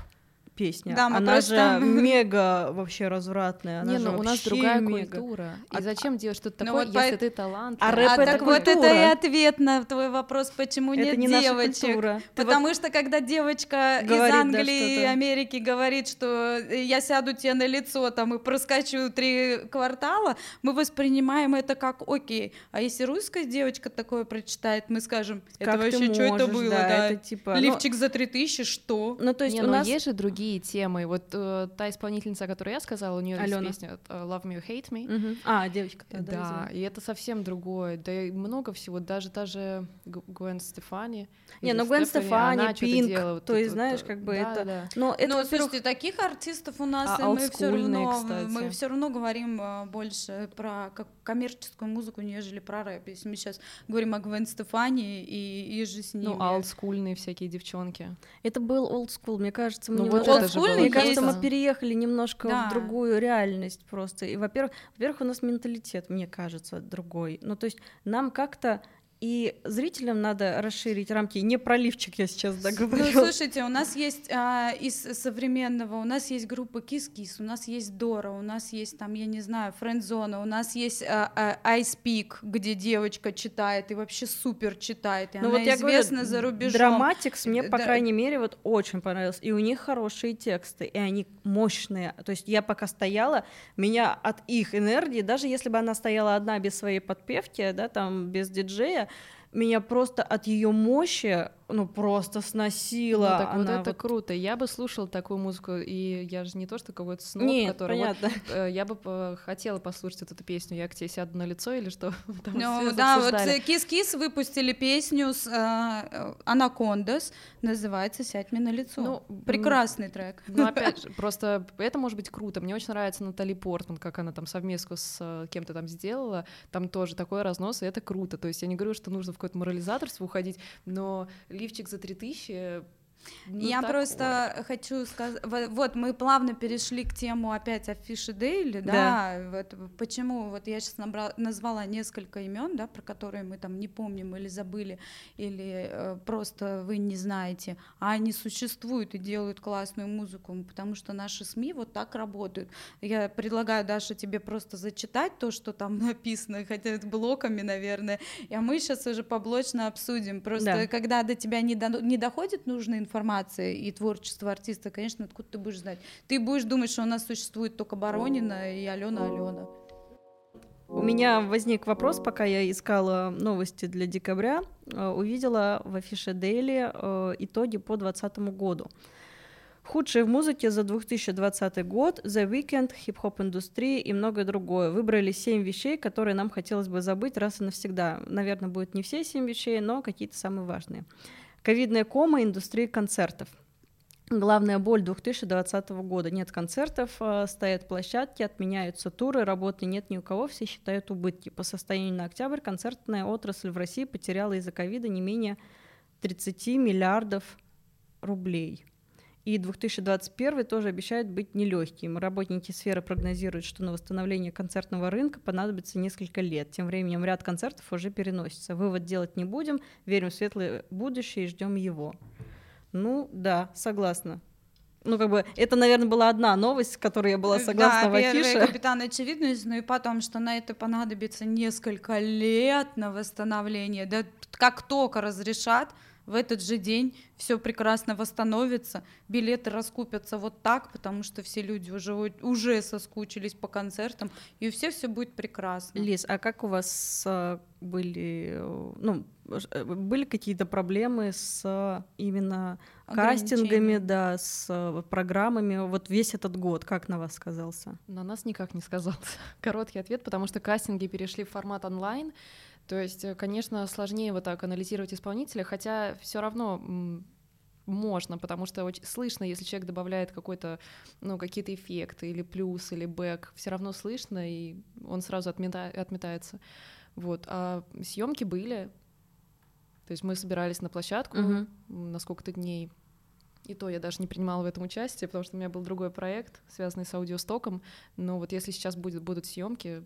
Speaker 1: песня,
Speaker 3: Да, мы
Speaker 1: она
Speaker 3: просто-
Speaker 1: же [LAUGHS] мега вообще развратная, она
Speaker 2: Не,
Speaker 1: же
Speaker 2: ну у нас другая
Speaker 1: мега.
Speaker 2: культура. И
Speaker 1: А-
Speaker 2: зачем делать что-то
Speaker 3: Ну
Speaker 2: такое,
Speaker 3: вот
Speaker 2: если
Speaker 3: по-
Speaker 2: ты талант?
Speaker 1: А рэп
Speaker 3: а
Speaker 1: это
Speaker 3: так вот это
Speaker 1: культура.
Speaker 3: и ответ на твой вопрос, почему
Speaker 1: Это
Speaker 3: нет
Speaker 1: не наша
Speaker 3: девочек.
Speaker 1: культура. Ты вот-
Speaker 3: Потому что когда девочка из
Speaker 1: Говорит, да,
Speaker 3: Англии и
Speaker 1: что-то.
Speaker 3: Америки говорит, что я сяду тебе на лицо там и проскочу три квартала, мы воспринимаем это как окей. А если русская девочка такое прочитает, мы скажем, это
Speaker 1: Как ты
Speaker 3: вообще что это
Speaker 1: можешь,
Speaker 3: было,
Speaker 1: да,
Speaker 3: да?
Speaker 1: это типа, ну-
Speaker 3: Лифчик за три тысячи, что?
Speaker 1: Ну, то есть
Speaker 2: не,
Speaker 1: у
Speaker 2: ну
Speaker 1: нас...
Speaker 2: есть же другие темы. Вот э, та исполнительница, о которой я сказала, у нее есть песня э, Love Me or Hate Me.
Speaker 1: Мгм. А, девочка, да,
Speaker 2: Да,
Speaker 1: да,
Speaker 2: и это совсем другое. Да и много всего. Даже та же Гвен Стефани.
Speaker 1: Не, ну Гвен
Speaker 2: Стефани,
Speaker 1: Пинк,
Speaker 2: делала, вот
Speaker 1: то есть, знаешь,
Speaker 2: э,
Speaker 1: как бы
Speaker 2: да,
Speaker 1: это-
Speaker 2: да.
Speaker 1: Но это,
Speaker 3: ну,
Speaker 1: во-первых,
Speaker 3: слушайте, таких артистов у нас,
Speaker 2: А
Speaker 3: и мы все равно,
Speaker 2: кстати.
Speaker 3: мы все равно говорим а, больше про как коммерческую музыку, нежели про рэп. Если мы сейчас говорим о Гвен Стефани и, и же с ними.
Speaker 2: Ну, олдскульные всякие девчонки.
Speaker 1: это был old school, мне кажется,
Speaker 2: Ну, вот
Speaker 3: Олдскульный
Speaker 1: Мне кажется, мы переехали немножко
Speaker 3: Да.
Speaker 1: в другую реальность просто. И, во-первых, во-первых, у нас менталитет, мне кажется, другой. Ну, то есть нам как-то и зрителям надо расширить рамки. Не про лифчик я сейчас да,
Speaker 3: Ну,
Speaker 1: говорю.
Speaker 3: слушайте, у нас есть а, из современного, у нас есть группа Kiss, у нас есть Дора, у нас есть там, я не знаю, Френдзона, у нас есть а, а, Ice Peak, где девочка читает и вообще супер читает, и
Speaker 1: Ну
Speaker 3: она
Speaker 1: вот я говорю,
Speaker 3: известна за рубежом.
Speaker 1: Драматикс мне, по
Speaker 3: Да.
Speaker 1: крайней мере, вот очень понравился. И у них хорошие тексты, и они мощные. То есть я пока стояла, меня от их энергии, даже если бы она стояла одна без своей подпевки, да, там без диджея, меня просто от ее мощи, ну просто сносило.
Speaker 2: Ну, так вот
Speaker 1: Она
Speaker 2: это
Speaker 1: вот-
Speaker 2: круто. Я бы слушала такую музыку, и я же не то, что какой-то сноб,
Speaker 1: Нет,
Speaker 2: который вот,
Speaker 1: понятно. [LAUGHS]
Speaker 2: э, я бы э, хотела послушать вот эту песню. Я к тебе сяду на лицо или что? [LAUGHS] Там
Speaker 3: Ну
Speaker 2: все
Speaker 3: да, вот
Speaker 2: обсуждали.
Speaker 3: Kiss Kiss выпустили песню с Анакондас, называется «Сядь мне на лицо».
Speaker 2: Ну,
Speaker 3: Прекрасный трек.
Speaker 2: Ну, [LAUGHS] опять же, просто это может быть круто. Мне очень нравится Натали Портман, как она там совместку с э, кем-то там сделала. Там тоже такой разнос, и это круто. То есть я не говорю, что нужно в какое-то морализаторство уходить, но лифчик за 3000
Speaker 3: Ну, Я просто хочу сказать, вот мы плавно перешли к тему опять афиши Дейли, да, да. Вот, почему, вот я сейчас набрала, назвала несколько имен, да, про которые мы там не помним или забыли, или э, просто вы не знаете, а они существуют и делают классную музыку, потому что наши СМИ вот так работают. Я предлагаю, Даша, тебе просто зачитать то, что там [LAUGHS] написано, хотя это блоками, наверное, а мы сейчас уже поблочно обсудим, просто да. когда до тебя не, до, не доходит нужная информация и творчество артиста, конечно, откуда ты будешь знать? Ты будешь думать, что у нас существует только Боронина и Алена Алена.
Speaker 1: У меня возник вопрос, пока я искала новости для декабря, э, увидела в афише Daily э, итоги по 2020 году. Худшие в музыке за 2020 год, The Weekend, хип-хоп индустрии и многое другое. Выбрали семь вещей, которые нам хотелось бы забыть раз и навсегда. Наверное, будет не все семь вещей, но какие-то самые важные. Ковидная кома индустрии концертов. Главная боль 2020 года. Нет концертов, а, стоят площадки, отменяются туры, работы нет ни у кого, все считают убытки. По состоянию на октябрь концертная отрасль в России потеряла из-за ковида не менее 30 миллиардов рублей. И 2021 тоже обещает быть нелегким. Работники сферы прогнозируют, что на восстановление концертного рынка понадобится несколько лет. Тем временем ряд концертов уже переносится. Вывод делать не будем, верим в светлое будущее и ждем его. Ну да, согласна. Ну, как бы, это, наверное, была одна новость, с которой я была согласна
Speaker 3: да,
Speaker 1: в афише.
Speaker 3: первый капитан очевидность, ну и потом, что на это понадобится несколько лет на восстановление. Да как только разрешат, в этот же день все прекрасно восстановится, билеты раскупятся вот так, потому что все люди уже, уже соскучились по концертам, и у всех все будет прекрасно.
Speaker 1: Лиз, а как у вас э, были, ну, э, были какие-то проблемы с именно кастингами, да, с э, программами, вот весь этот год, как на вас сказался?
Speaker 2: На нас никак не сказался. [LAUGHS] Короткий ответ, потому что кастинги перешли в формат онлайн, то есть, э, конечно, сложнее вот так анализировать исполнителя, хотя все равно можно, потому что очень слышно, если человек добавляет какой-то, ну, какие-то эффекты или плюс, или бэк, все равно слышно, и он сразу отмета... отметается. Вот. А съемки были. То есть мы собирались на площадку uh-huh. на сколько-то дней. И то я даже не принимала в этом участие, потому что у меня был другой проект, связанный с аудиостоком. Но вот если сейчас будет, будут съемки,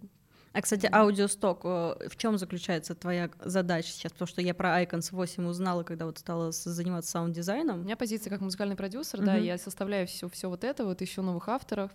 Speaker 1: а, кстати, аудиосток, э, в чем заключается твоя задача сейчас? Потому что я про Icons8 узнала, когда вот стала заниматься саунд-дизайном.
Speaker 2: У меня позиция как музыкальный продюсер, mm-hmm. да, я составляю все, все вот это, вот ищу новых авторов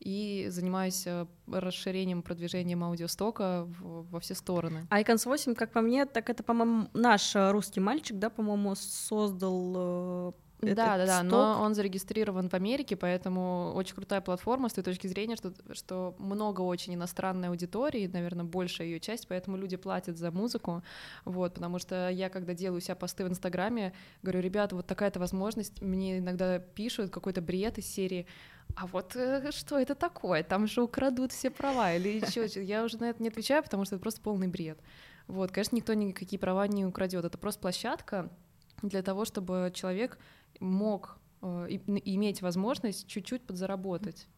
Speaker 2: и занимаюсь э, расширением, продвижением аудиостока во все стороны.
Speaker 1: Icons8, как по мне, так это, по-моему, наш э, русский мальчик, да, по-моему, создал
Speaker 2: да, да, да, но он зарегистрирован в Америке, поэтому очень крутая платформа с той точки зрения, что, что много очень иностранной аудитории, наверное, большая ее часть, поэтому люди платят за музыку, вот, потому что я, когда делаю у себя посты в Инстаграме, говорю, ребята, вот такая-то возможность, мне иногда пишут какой-то бред из серии, а вот э, что это такое? Там же украдут все права или еще Я уже на это не отвечаю, потому что это просто полный бред. Вот, конечно, никто никакие права не украдет. Это просто площадка для того, чтобы человек мог э, иметь возможность чуть-чуть подзаработать.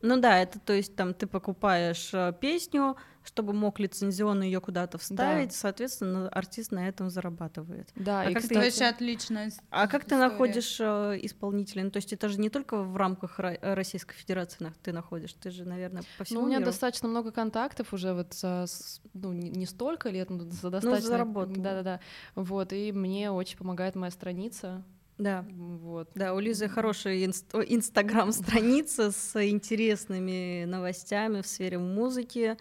Speaker 1: Ну да, это то есть там ты покупаешь э, песню, чтобы мог лицензионно ее куда-то вставить, да. соответственно, артист на этом зарабатывает.
Speaker 3: Да, а и как кстати, ты, отлично.
Speaker 1: А как ты находишь э, исполнителя? Ну, то есть это же не только в рамках Российской Федерации ты находишь, ты же, наверное, по всему
Speaker 2: Ну, у меня
Speaker 1: миру.
Speaker 2: достаточно много контактов уже вот за, ну, не столько лет, но за
Speaker 1: ну,
Speaker 2: достаточно...
Speaker 1: Ну,
Speaker 2: Да-да-да. Вот, и мне очень помогает моя страница,
Speaker 1: да. Вот. Да, у Лизы хорошая инстаграм-страница с интересными новостями в сфере музыки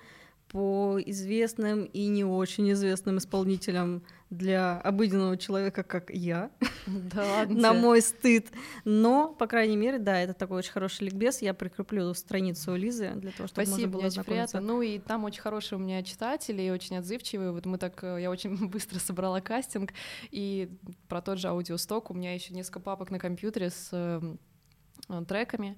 Speaker 1: по известным и не очень известным исполнителям для обыденного человека, как я,
Speaker 2: да ладно
Speaker 1: на мой стыд. Но, по крайней мере, да, это такой очень хороший ликбез. Я прикреплю страницу Лизы для того, чтобы
Speaker 2: Спасибо,
Speaker 1: можно было
Speaker 2: очень приятно. Ну и там очень хорошие у меня читатели, и очень отзывчивые. Вот мы так, э, я очень [LAUGHS] быстро собрала кастинг, и про тот же аудиосток у меня еще несколько папок на компьютере с эм, треками.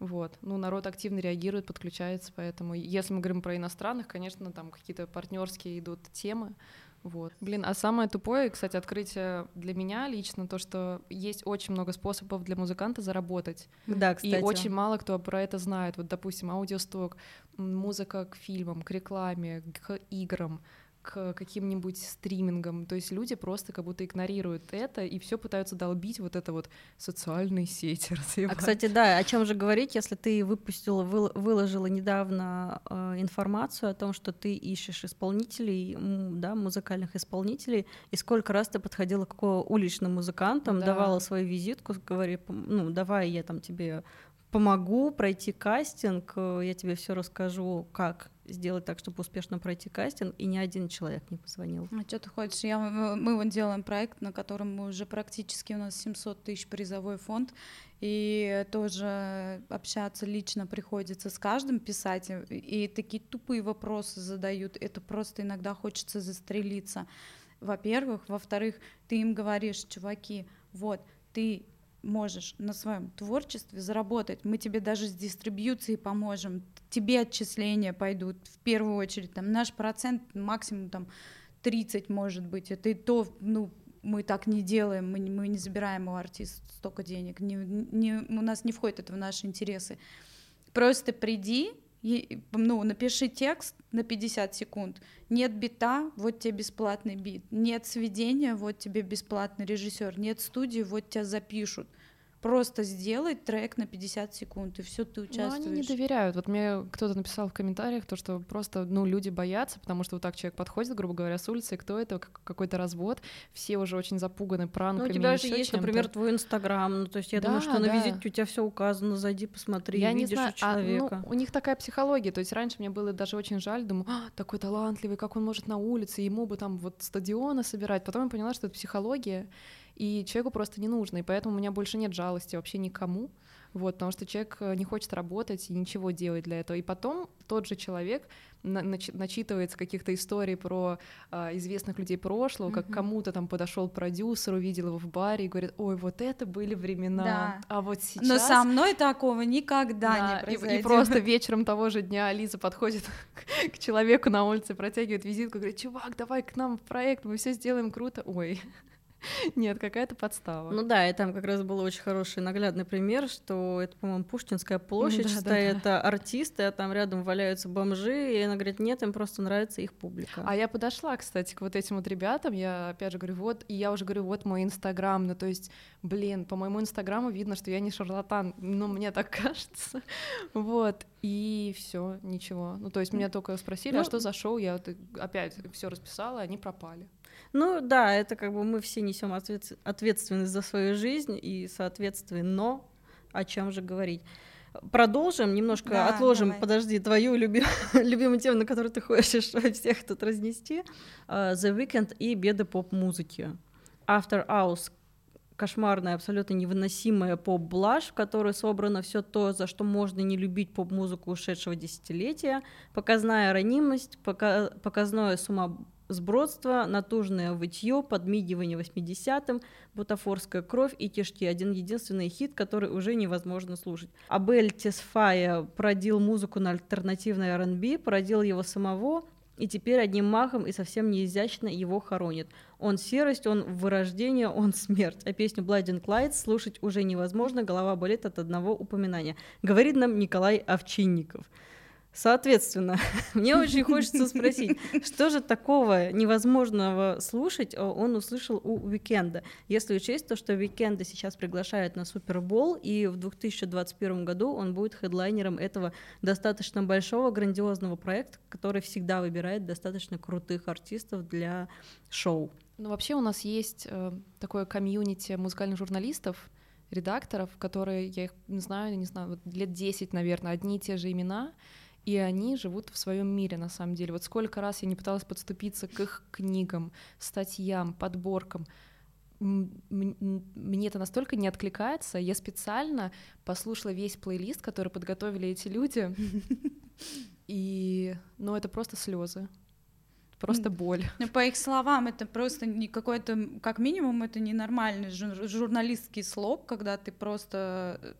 Speaker 2: Вот. Ну, народ активно реагирует, подключается, поэтому если мы говорим про иностранных, конечно, там какие-то партнерские идут темы, вот. Блин, а самое тупое, кстати, открытие для меня лично то, что есть очень много способов для музыканта заработать.
Speaker 1: Да, кстати.
Speaker 2: И очень мало кто про это знает. Вот, допустим, аудиосток, музыка к фильмам, к рекламе, к играм. К каким-нибудь стримингам. То есть люди просто как будто игнорируют это и все пытаются долбить вот это вот социальные сети [LAUGHS] развивать.
Speaker 1: А, кстати, да, о чем же говорить, если ты выпустила, выложила недавно э, информацию о том, что ты ищешь исполнителей, да, музыкальных исполнителей, и сколько раз ты подходила к уличным музыкантам, да. давала свою визитку, говори, ну, давай я там тебе помогу пройти кастинг, э, я тебе все расскажу, как сделать так, чтобы успешно пройти кастинг, и ни один человек не позвонил.
Speaker 3: А что ты хочешь? Я, мы вот делаем проект, на котором мы уже практически у нас 700 тысяч призовой фонд, и тоже общаться лично приходится с каждым писать, и такие тупые вопросы задают, это просто иногда хочется застрелиться. Во-первых, во-вторых, ты им говоришь, чуваки, вот, ты можешь на своем творчестве заработать, мы тебе даже с дистрибьюцией поможем, тебе отчисления пойдут в первую очередь, там наш процент максимум там 30 может быть, это и то, ну, мы так не делаем, мы, мы не забираем у артиста столько денег, не, не, у нас не входит это в наши интересы. Просто приди, ну, напиши текст на 50 секунд. Нет бита, вот тебе бесплатный бит. Нет сведения, вот тебе бесплатный режиссер. Нет студии, вот тебя запишут просто сделать трек на 50 секунд, и все ты участвуешь.
Speaker 2: Но они не доверяют. Вот мне кто-то написал в комментариях то, что просто, ну, люди боятся, потому что вот так человек подходит, грубо говоря, с улицы, кто это, какой-то развод, все уже очень запуганы пранками.
Speaker 1: Ну, у тебя же есть, например, твой Инстаграм, ну, то есть я да, думаю, что да. на визите у тебя все указано, зайди, посмотри, я видишь не знаю, у человека.
Speaker 2: А, ну, у них такая психология, то есть раньше мне было даже очень жаль, думаю, а, такой талантливый, как он может на улице, ему бы там вот стадионы собирать, потом я поняла, что это психология, и человеку просто не нужно, и поэтому у меня больше нет жалости вообще никому, вот, потому что человек э, не хочет работать и ничего делать для этого. И потом тот же человек на начитывается каких-то историй про а, известных людей прошлого, mm-hmm. как кому-то там подошел продюсер, увидел его в баре и говорит, ой, вот это были времена, да. а вот сейчас...
Speaker 3: Но со мной такого никогда да, не произойдет.
Speaker 2: И, и просто [LAUGHS] вечером того же дня Лиза подходит [LAUGHS] к человеку на улице, протягивает визитку, говорит, чувак, давай к нам в проект, мы все сделаем круто. Ой, [LAUGHS] Нет, какая-то подстава.
Speaker 1: Ну да, и там как раз был очень хороший наглядный пример, что это, по-моему, Пушкинская площадь, да, стоят да, да. артисты, а там рядом валяются бомжи, и она говорит, нет, им просто нравится их публика.
Speaker 2: А я подошла, кстати, к вот этим вот ребятам, я опять же говорю, вот, и я уже говорю, вот мой инстаграм, ну то есть, блин, по моему инстаграму видно, что я не шарлатан, ну мне так [LAUGHS] кажется, вот, и все, ничего. Ну, то есть меня только спросили, а ну, а что за шоу, я вот опять все расписала, они пропали.
Speaker 1: Ну да, это как бы мы все несем ответ... ответственность за свою жизнь, и соответственно, о чем же говорить. Продолжим, немножко да, отложим, давай. подожди, твою люби... [LAUGHS] любимую тему, на которую ты хочешь [LAUGHS] всех тут разнести. Uh, The Weeknd и беды поп-музыки. After Hours кошмарная, абсолютно невыносимая поп-блажь, в которой собрано все то, за что можно не любить поп-музыку ушедшего десятилетия, показная ранимость, пока... показное сумасбродство, натужное вытье, подмигивание 80-м, бутафорская кровь и тишки. Один единственный хит, который уже невозможно слушать. Абель Тесфая продил музыку на альтернативной R&B, породил его самого, и теперь одним махом и совсем неизящно его хоронит. Он серость, он вырождение, он смерть. А песню Blinding Lights слушать уже невозможно, голова болит от одного упоминания. Говорит нам Николай Овчинников. Соответственно, [LAUGHS] мне очень хочется [LAUGHS] спросить, что же такого невозможного слушать он услышал у The Weeknd'а? Если учесть то, что The Weeknd'а сейчас приглашают на Супербол, и в 2021 году он будет хедлайнером этого достаточно большого, грандиозного проекта, который всегда выбирает достаточно крутых артистов для шоу.
Speaker 2: Ну, вообще у нас есть э, такое комьюнити музыкальных журналистов, редакторов, которые, я их не знаю, не знаю, вот лет 10, наверное, одни и те же имена, и они живут в своем мире на самом деле. Вот сколько раз я не пыталась подступиться к их книгам, статьям, подборкам. Мне это настолько не откликается. Я специально послушала весь плейлист, который подготовили эти люди. И, ну, это просто слезы просто боль.
Speaker 3: Ну, по их словам, это просто не какой-то, как минимум, это ненормальный журналистский слог, когда ты просто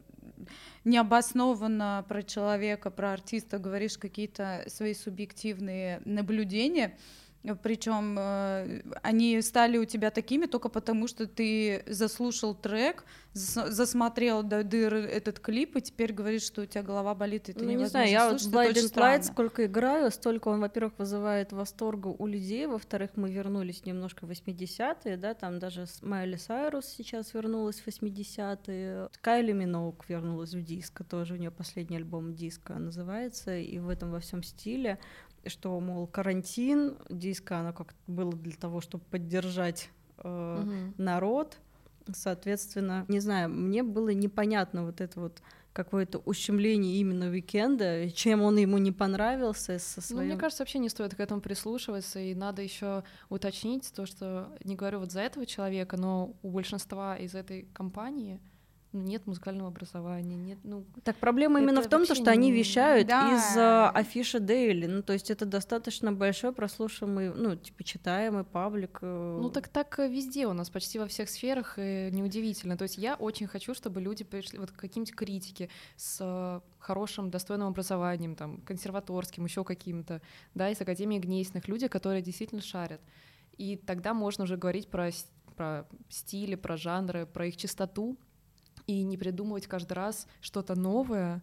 Speaker 3: необоснованно про человека, про артиста говоришь какие-то свои субъективные наблюдения, причем э, они стали у тебя такими только потому, что ты заслушал трек, засмотрел до дыр этот клип, и теперь говоришь, что у тебя голова болит, и ты
Speaker 1: ну,
Speaker 3: не
Speaker 1: знаю, я вот Blinding Light сколько играю, столько он, во-первых, вызывает восторга у людей, во-вторых, мы вернулись немножко в 80-е, да, там даже Майли Сайрус сейчас вернулась в 80-е, Кайли Миноук вернулась в диско, тоже у нее последний альбом диско называется, и в этом во всем стиле что, мол, карантин, диско, оно как было для того, чтобы поддержать э, угу. народ, соответственно, не знаю, мне было непонятно вот это вот какое-то ущемление именно уикенда, чем он ему не понравился со своим...
Speaker 2: Ну, мне кажется, вообще не стоит к этому прислушиваться, и надо еще уточнить то, что не говорю вот за этого человека, но у большинства из этой компании ну, нет музыкального образования, нет, ну...
Speaker 1: Так проблема именно в том, то, что не... они вещают да. из uh, афиши Дейли, ну, то есть это достаточно большой прослушиваемый, ну, типа, читаемый паблик. Э.
Speaker 2: Ну, так так везде у нас, почти во всех сферах, и неудивительно. То есть я очень хочу, чтобы люди пришли вот к каким-то критике с хорошим, достойным образованием, там, консерваторским, еще каким-то, да, из Академии Гнесиных, люди, которые действительно шарят. И тогда можно уже говорить про, про стили, про жанры, про их чистоту, и не придумывать каждый раз что-то новое,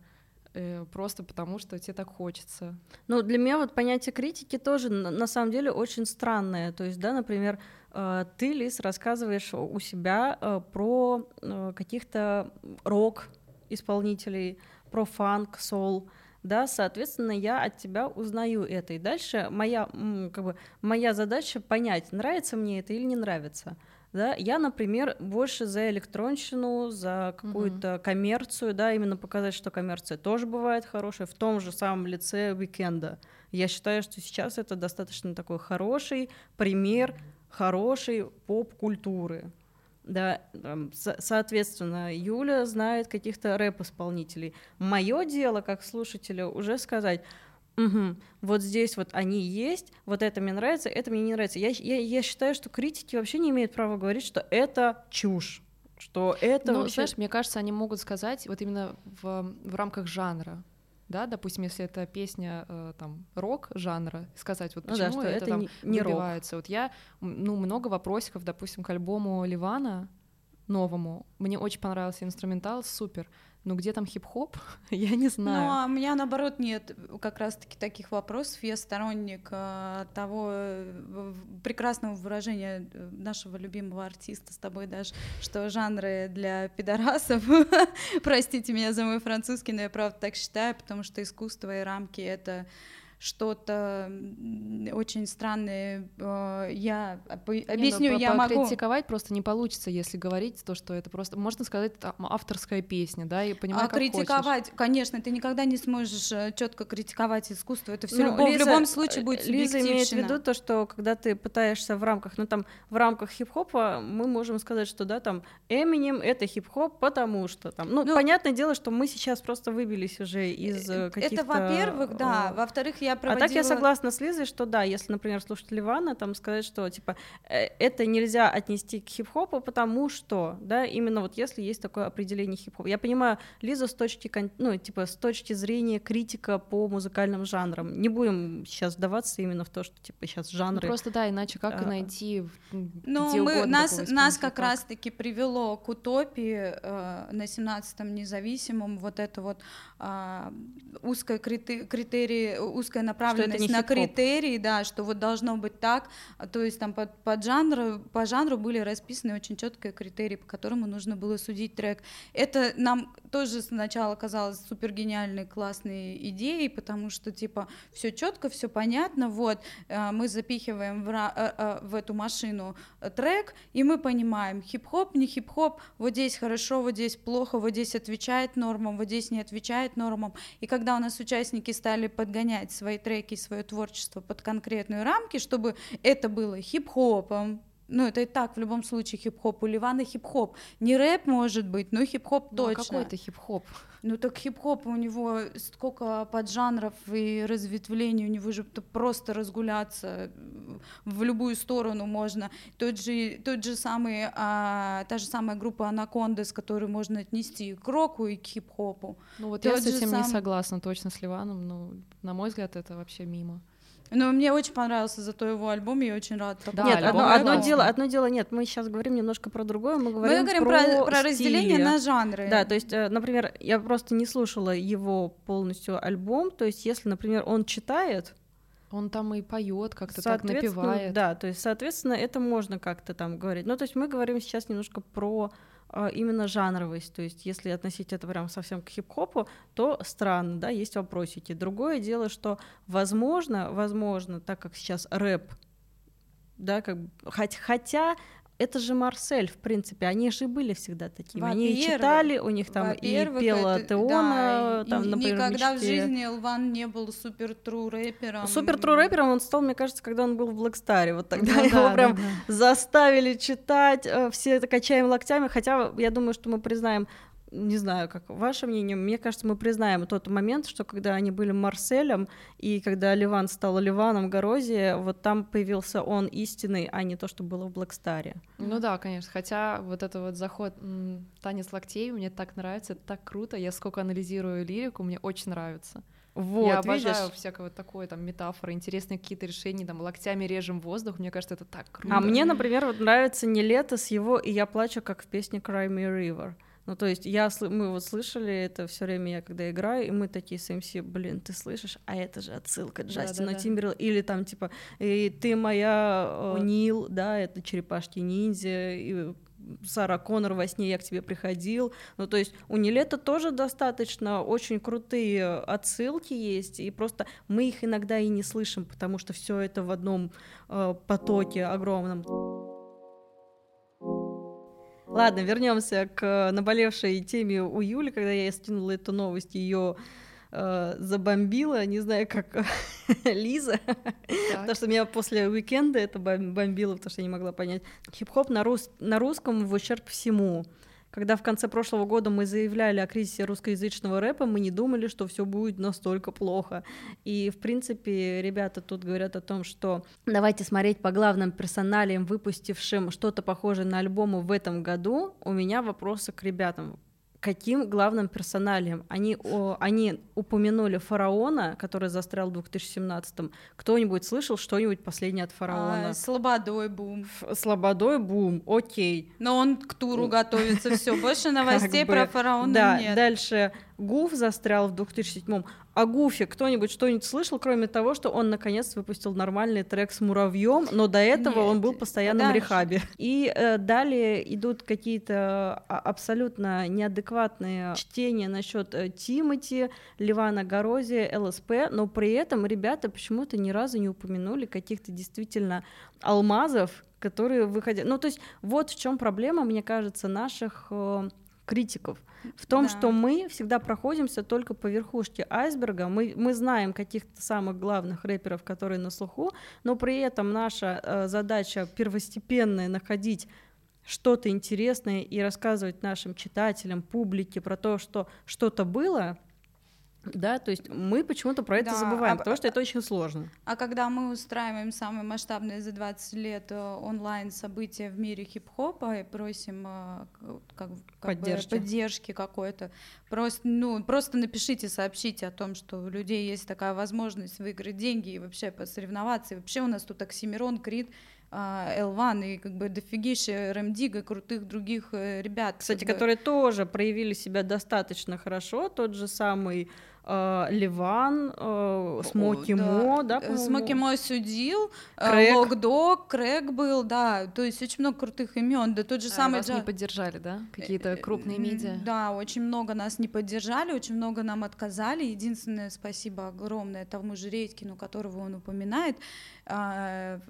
Speaker 2: э, просто потому что тебе так хочется.
Speaker 1: Ну, для меня вот понятие критики тоже на самом деле очень странное. То есть, да, например, э, ты, Лис, рассказываешь у себя э, про каких-то рок-исполнителей, про фанк, сол, да, соответственно, я от тебя узнаю это. И дальше моя, как бы, моя задача понять, нравится мне это или не нравится. Да? Я, например, больше за электронщину, за какую-то угу. коммерцию, да, именно показать, что коммерция тоже бывает хорошая в том же самом лице уикенда. Я считаю, что сейчас это достаточно такой хороший пример хорошей поп-культуры. Да, соответственно, Юля знает каких-то рэп-исполнителей. Мое дело, как слушателя, уже сказать, Угу. Вот здесь вот они есть, вот это мне нравится, это мне не нравится. Я, я, я считаю, что критики вообще не имеют права говорить, что это чушь, что это
Speaker 2: ну,
Speaker 1: вообще...
Speaker 2: знаешь, мне кажется, они могут сказать вот именно в, в рамках жанра, да, допустим, если это песня э, там рок жанра, сказать вот почему ну да, что это, это там не, выбивается. Рок. Вот я, ну, много вопросиков, допустим, к альбому Ливана новому. Мне очень понравился инструментал, супер ну где там хип-хоп, [LAUGHS] я не знаю.
Speaker 3: Ну, а у меня наоборот нет как раз-таки таких вопросов. Я сторонник э, того э, прекрасного выражения э, нашего любимого артиста с тобой даже, что жанры для пидорасов. [LAUGHS] Простите меня за мой французский, но я правда так считаю, потому что искусство и рамки — это что-то очень странное. Э, я объясню, не, ну,
Speaker 2: я
Speaker 3: могу...
Speaker 2: критиковать просто не получится, если говорить то, что это просто... Можно сказать, там, авторская песня, да, и понимать, а
Speaker 3: как критиковать, хочешь. конечно, ты никогда не сможешь э, четко критиковать искусство, это все ну, любом, Лиза, в любом случае будет
Speaker 1: Лиза имеет в виду то, что когда ты пытаешься в рамках, ну там, в рамках хип-хопа мы можем сказать, что, да, там, Эминем — это хип-хоп, потому что там... Ну, ну, понятное дело, что мы сейчас просто выбились уже из э, каких-то...
Speaker 3: Это, во-первых, да, во-вторых, я проводила...
Speaker 1: А так я согласна с Лизой, что да, если, например, слушать Ливана, там сказать, что типа э, это нельзя отнести к хип-хопу, потому что, да, именно вот если есть такое определение хип-хопа. Я понимаю Лиза с точки, ну, типа с точки зрения критика по музыкальным жанрам. Не будем сейчас вдаваться именно в то, что типа сейчас жанры... Ну,
Speaker 2: просто да, иначе как а, найти
Speaker 3: Ну, где мы, нас, нас как раз-таки привело к утопии э, на 17-м независимом вот это вот э, узкое критерии, узкое направленность на критерии, да, что вот должно быть так, то есть там под, под жанру, по жанру были расписаны очень четкие критерии, по которым нужно было судить трек. Это нам тоже сначала казалось супер гениальной, классной идеей, потому что типа все четко, все понятно, вот э, мы запихиваем в, э, э, в эту машину трек, и мы понимаем, хип-хоп, не хип-хоп, вот здесь хорошо, вот здесь плохо, вот здесь отвечает нормам, вот здесь не отвечает нормам. И когда у нас участники стали подгонять свои треки, свое творчество под конкретные рамки, чтобы это было хип-хопом, ну, это и так в любом случае хип-хоп. У Ливана хип-хоп. Не рэп может быть, но хип-хоп ну, точно.
Speaker 2: А какой это хип-хоп?
Speaker 3: Ну так хип-хоп у него сколько поджанров и разветвлений, у него же просто разгуляться в любую сторону можно. Тот же, тот же самый, а, та же самая группа Анаконда, с которой можно отнести к року и к хип-хопу.
Speaker 2: Ну вот тот я с этим сам... не согласна точно с Ливаном, но на мой взгляд это вообще мимо.
Speaker 3: Ну, мне очень понравился зато его альбом, я очень рад.
Speaker 1: Да, нет, одно, одно дело, одно дело, нет, мы сейчас говорим немножко про другое, мы говорим, мы говорим про, про, про
Speaker 3: разделение на жанры.
Speaker 1: Да, то есть, э, например, я просто не слушала его полностью альбом, то есть, если, например, он читает,
Speaker 2: он там и поет, как-то так напевает.
Speaker 1: Да, то есть, соответственно, это можно как-то там говорить. Ну, то есть мы говорим сейчас немножко про именно жанровость. То есть, если относить это прям совсем к хип-хопу, то странно, да, есть вопросики. Другое дело, что возможно, возможно, так как сейчас рэп да, как хотя это же Марсель, в принципе, они же были всегда такими. Они читали, у них там и пела это, Теона, да, там, например,
Speaker 3: Никогда мечте. в жизни Лван не был супер тру рэпером.
Speaker 1: Супер тру рэпером он стал, мне кажется, когда он был в Блэкстаре. Вот тогда ну, его да, прям да, да. заставили читать, э, все это качаем локтями, хотя я думаю, что мы признаем, не знаю, как ваше мнение, мне кажется, мы признаем тот момент, что когда они были Марселем, и когда Ливан стал Ливаном Горози, вот там появился он истинный, а не то, что было в Блэкстаре.
Speaker 2: Ну да, конечно, хотя вот это вот заход танец локтей мне так нравится, это так круто, я сколько анализирую лирику, мне очень нравится. Вот, я обожаю видишь? всякое вот такое, там, метафоры, интересные какие-то решения, там, локтями режем воздух, мне кажется, это так круто.
Speaker 1: А мне, например, вот нравится не лето с его «И я плачу, как в песне Cry Me River». Ну, то есть я, мы вот слышали это все время, я когда играю, и мы такие с МС, блин, ты слышишь, а это же отсылка Джастина да, да, Тимберла, или там типа, и ты моя э, Нил, да, это черепашки ниндзя, и Сара Коннор во сне я к тебе приходил. Ну, то есть у Нилета тоже достаточно очень крутые отсылки есть, и просто мы их иногда и не слышим, потому что все это в одном э, потоке огромном. Ладно, вернемся к наболевшей теме у Юли, когда я скинула эту новость, ее э, забомбила, не знаю, как [LAUGHS] Лиза, потому что меня после уикенда это бомбило, потому что я не могла понять. Хип-хоп на, рус на русском в ущерб всему. Когда в конце прошлого года мы заявляли о кризисе русскоязычного рэпа, мы не думали, что все будет настолько плохо. И, в принципе, ребята тут говорят о том, что давайте смотреть по главным персоналиям, выпустившим что-то похожее на альбомы в этом году. У меня вопросы к ребятам каким главным персоналием. Они, о, они упомянули фараона, который застрял в 2017-м. Кто-нибудь слышал что-нибудь последнее от фараона? А,
Speaker 3: слободой бум.
Speaker 1: Ф- слободой бум, окей.
Speaker 3: Но он к туру готовится, все. Больше [LAUGHS] новостей про фараона
Speaker 1: да,
Speaker 3: нет.
Speaker 1: Дальше Гуф застрял в 2007-м. О Гуфе кто-нибудь что-нибудь слышал, кроме того, что он наконец выпустил нормальный трек с муравьем, но до этого Нет, он был постоянно дальше. в рехабе. И э, далее идут какие-то а, абсолютно неадекватные чтения насчет э, Тимати, Ливана Горози, ЛСП, но при этом ребята почему-то ни разу не упомянули каких-то действительно алмазов, которые выходят. Ну, то есть вот в чем проблема, мне кажется, наших э, критиков в том, да. что мы всегда проходимся только по верхушке айсберга. Мы, мы знаем каких-то самых главных рэперов, которые на слуху, но при этом наша э, задача первостепенная находить что-то интересное и рассказывать нашим читателям, публике про то, что что-то было, да, то есть мы почему-то про это да, забываем, а, потому что это очень сложно.
Speaker 3: А когда мы устраиваем самые масштабные за 20 лет э, онлайн события в мире хип-хопа и просим э, как, как поддержки. Бы, поддержки какой-то, просто, ну, просто напишите, сообщите о том, что у людей есть такая возможность выиграть деньги и вообще посоревноваться. И вообще у нас тут Оксимирон, Крит, L1 и как бы дофигища Рамдига, крутых других э, ребят.
Speaker 1: Кстати, которые тоже проявили себя достаточно хорошо, тот же самый э, Ливан, э, Смоки Мо, да,
Speaker 3: да Смоки Мо судил, э, Локдог, Крэг был, да, то есть очень много крутых имен, да тот же а, самый...
Speaker 2: Вас Джа... не поддержали, да, какие-то крупные медиа?
Speaker 3: Да, очень много нас не поддержали, очень много нам отказали, единственное спасибо огромное тому же Редькину, которого он упоминает.
Speaker 2: Это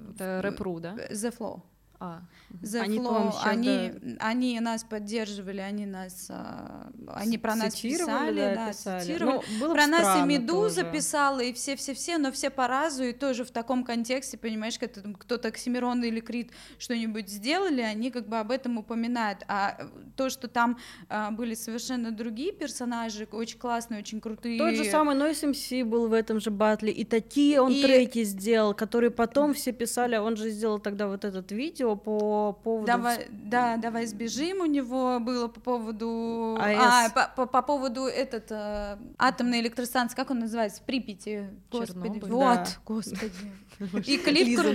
Speaker 2: рэп.ру, да?
Speaker 3: The Flow.
Speaker 2: А,
Speaker 3: The они, Flow, они, да... они нас поддерживали, они нас, а, они про нас писали, да, да писали. цитировали. Ну, про нас и Медуза тоже. писала, и все-все-все, но все по разу, и тоже в таком контексте, понимаешь, когда кто-то Оксимирон или Крит что-нибудь сделали, они как бы об этом упоминают. А то, что там а, были совершенно другие персонажи, очень классные, очень крутые.
Speaker 1: Тот же самый Noise MC был в этом же батле, и такие он и... треки сделал, которые потом все писали, а он же сделал тогда вот этот видео, видео по поводу...
Speaker 3: Давай, да, давай сбежим у него было по поводу... АЭС. А, по, по, по поводу этот, э, атомной электростанции, как он называется, в Припяти. Господи, Чернобыль. вот, да. господи. И клип, кру...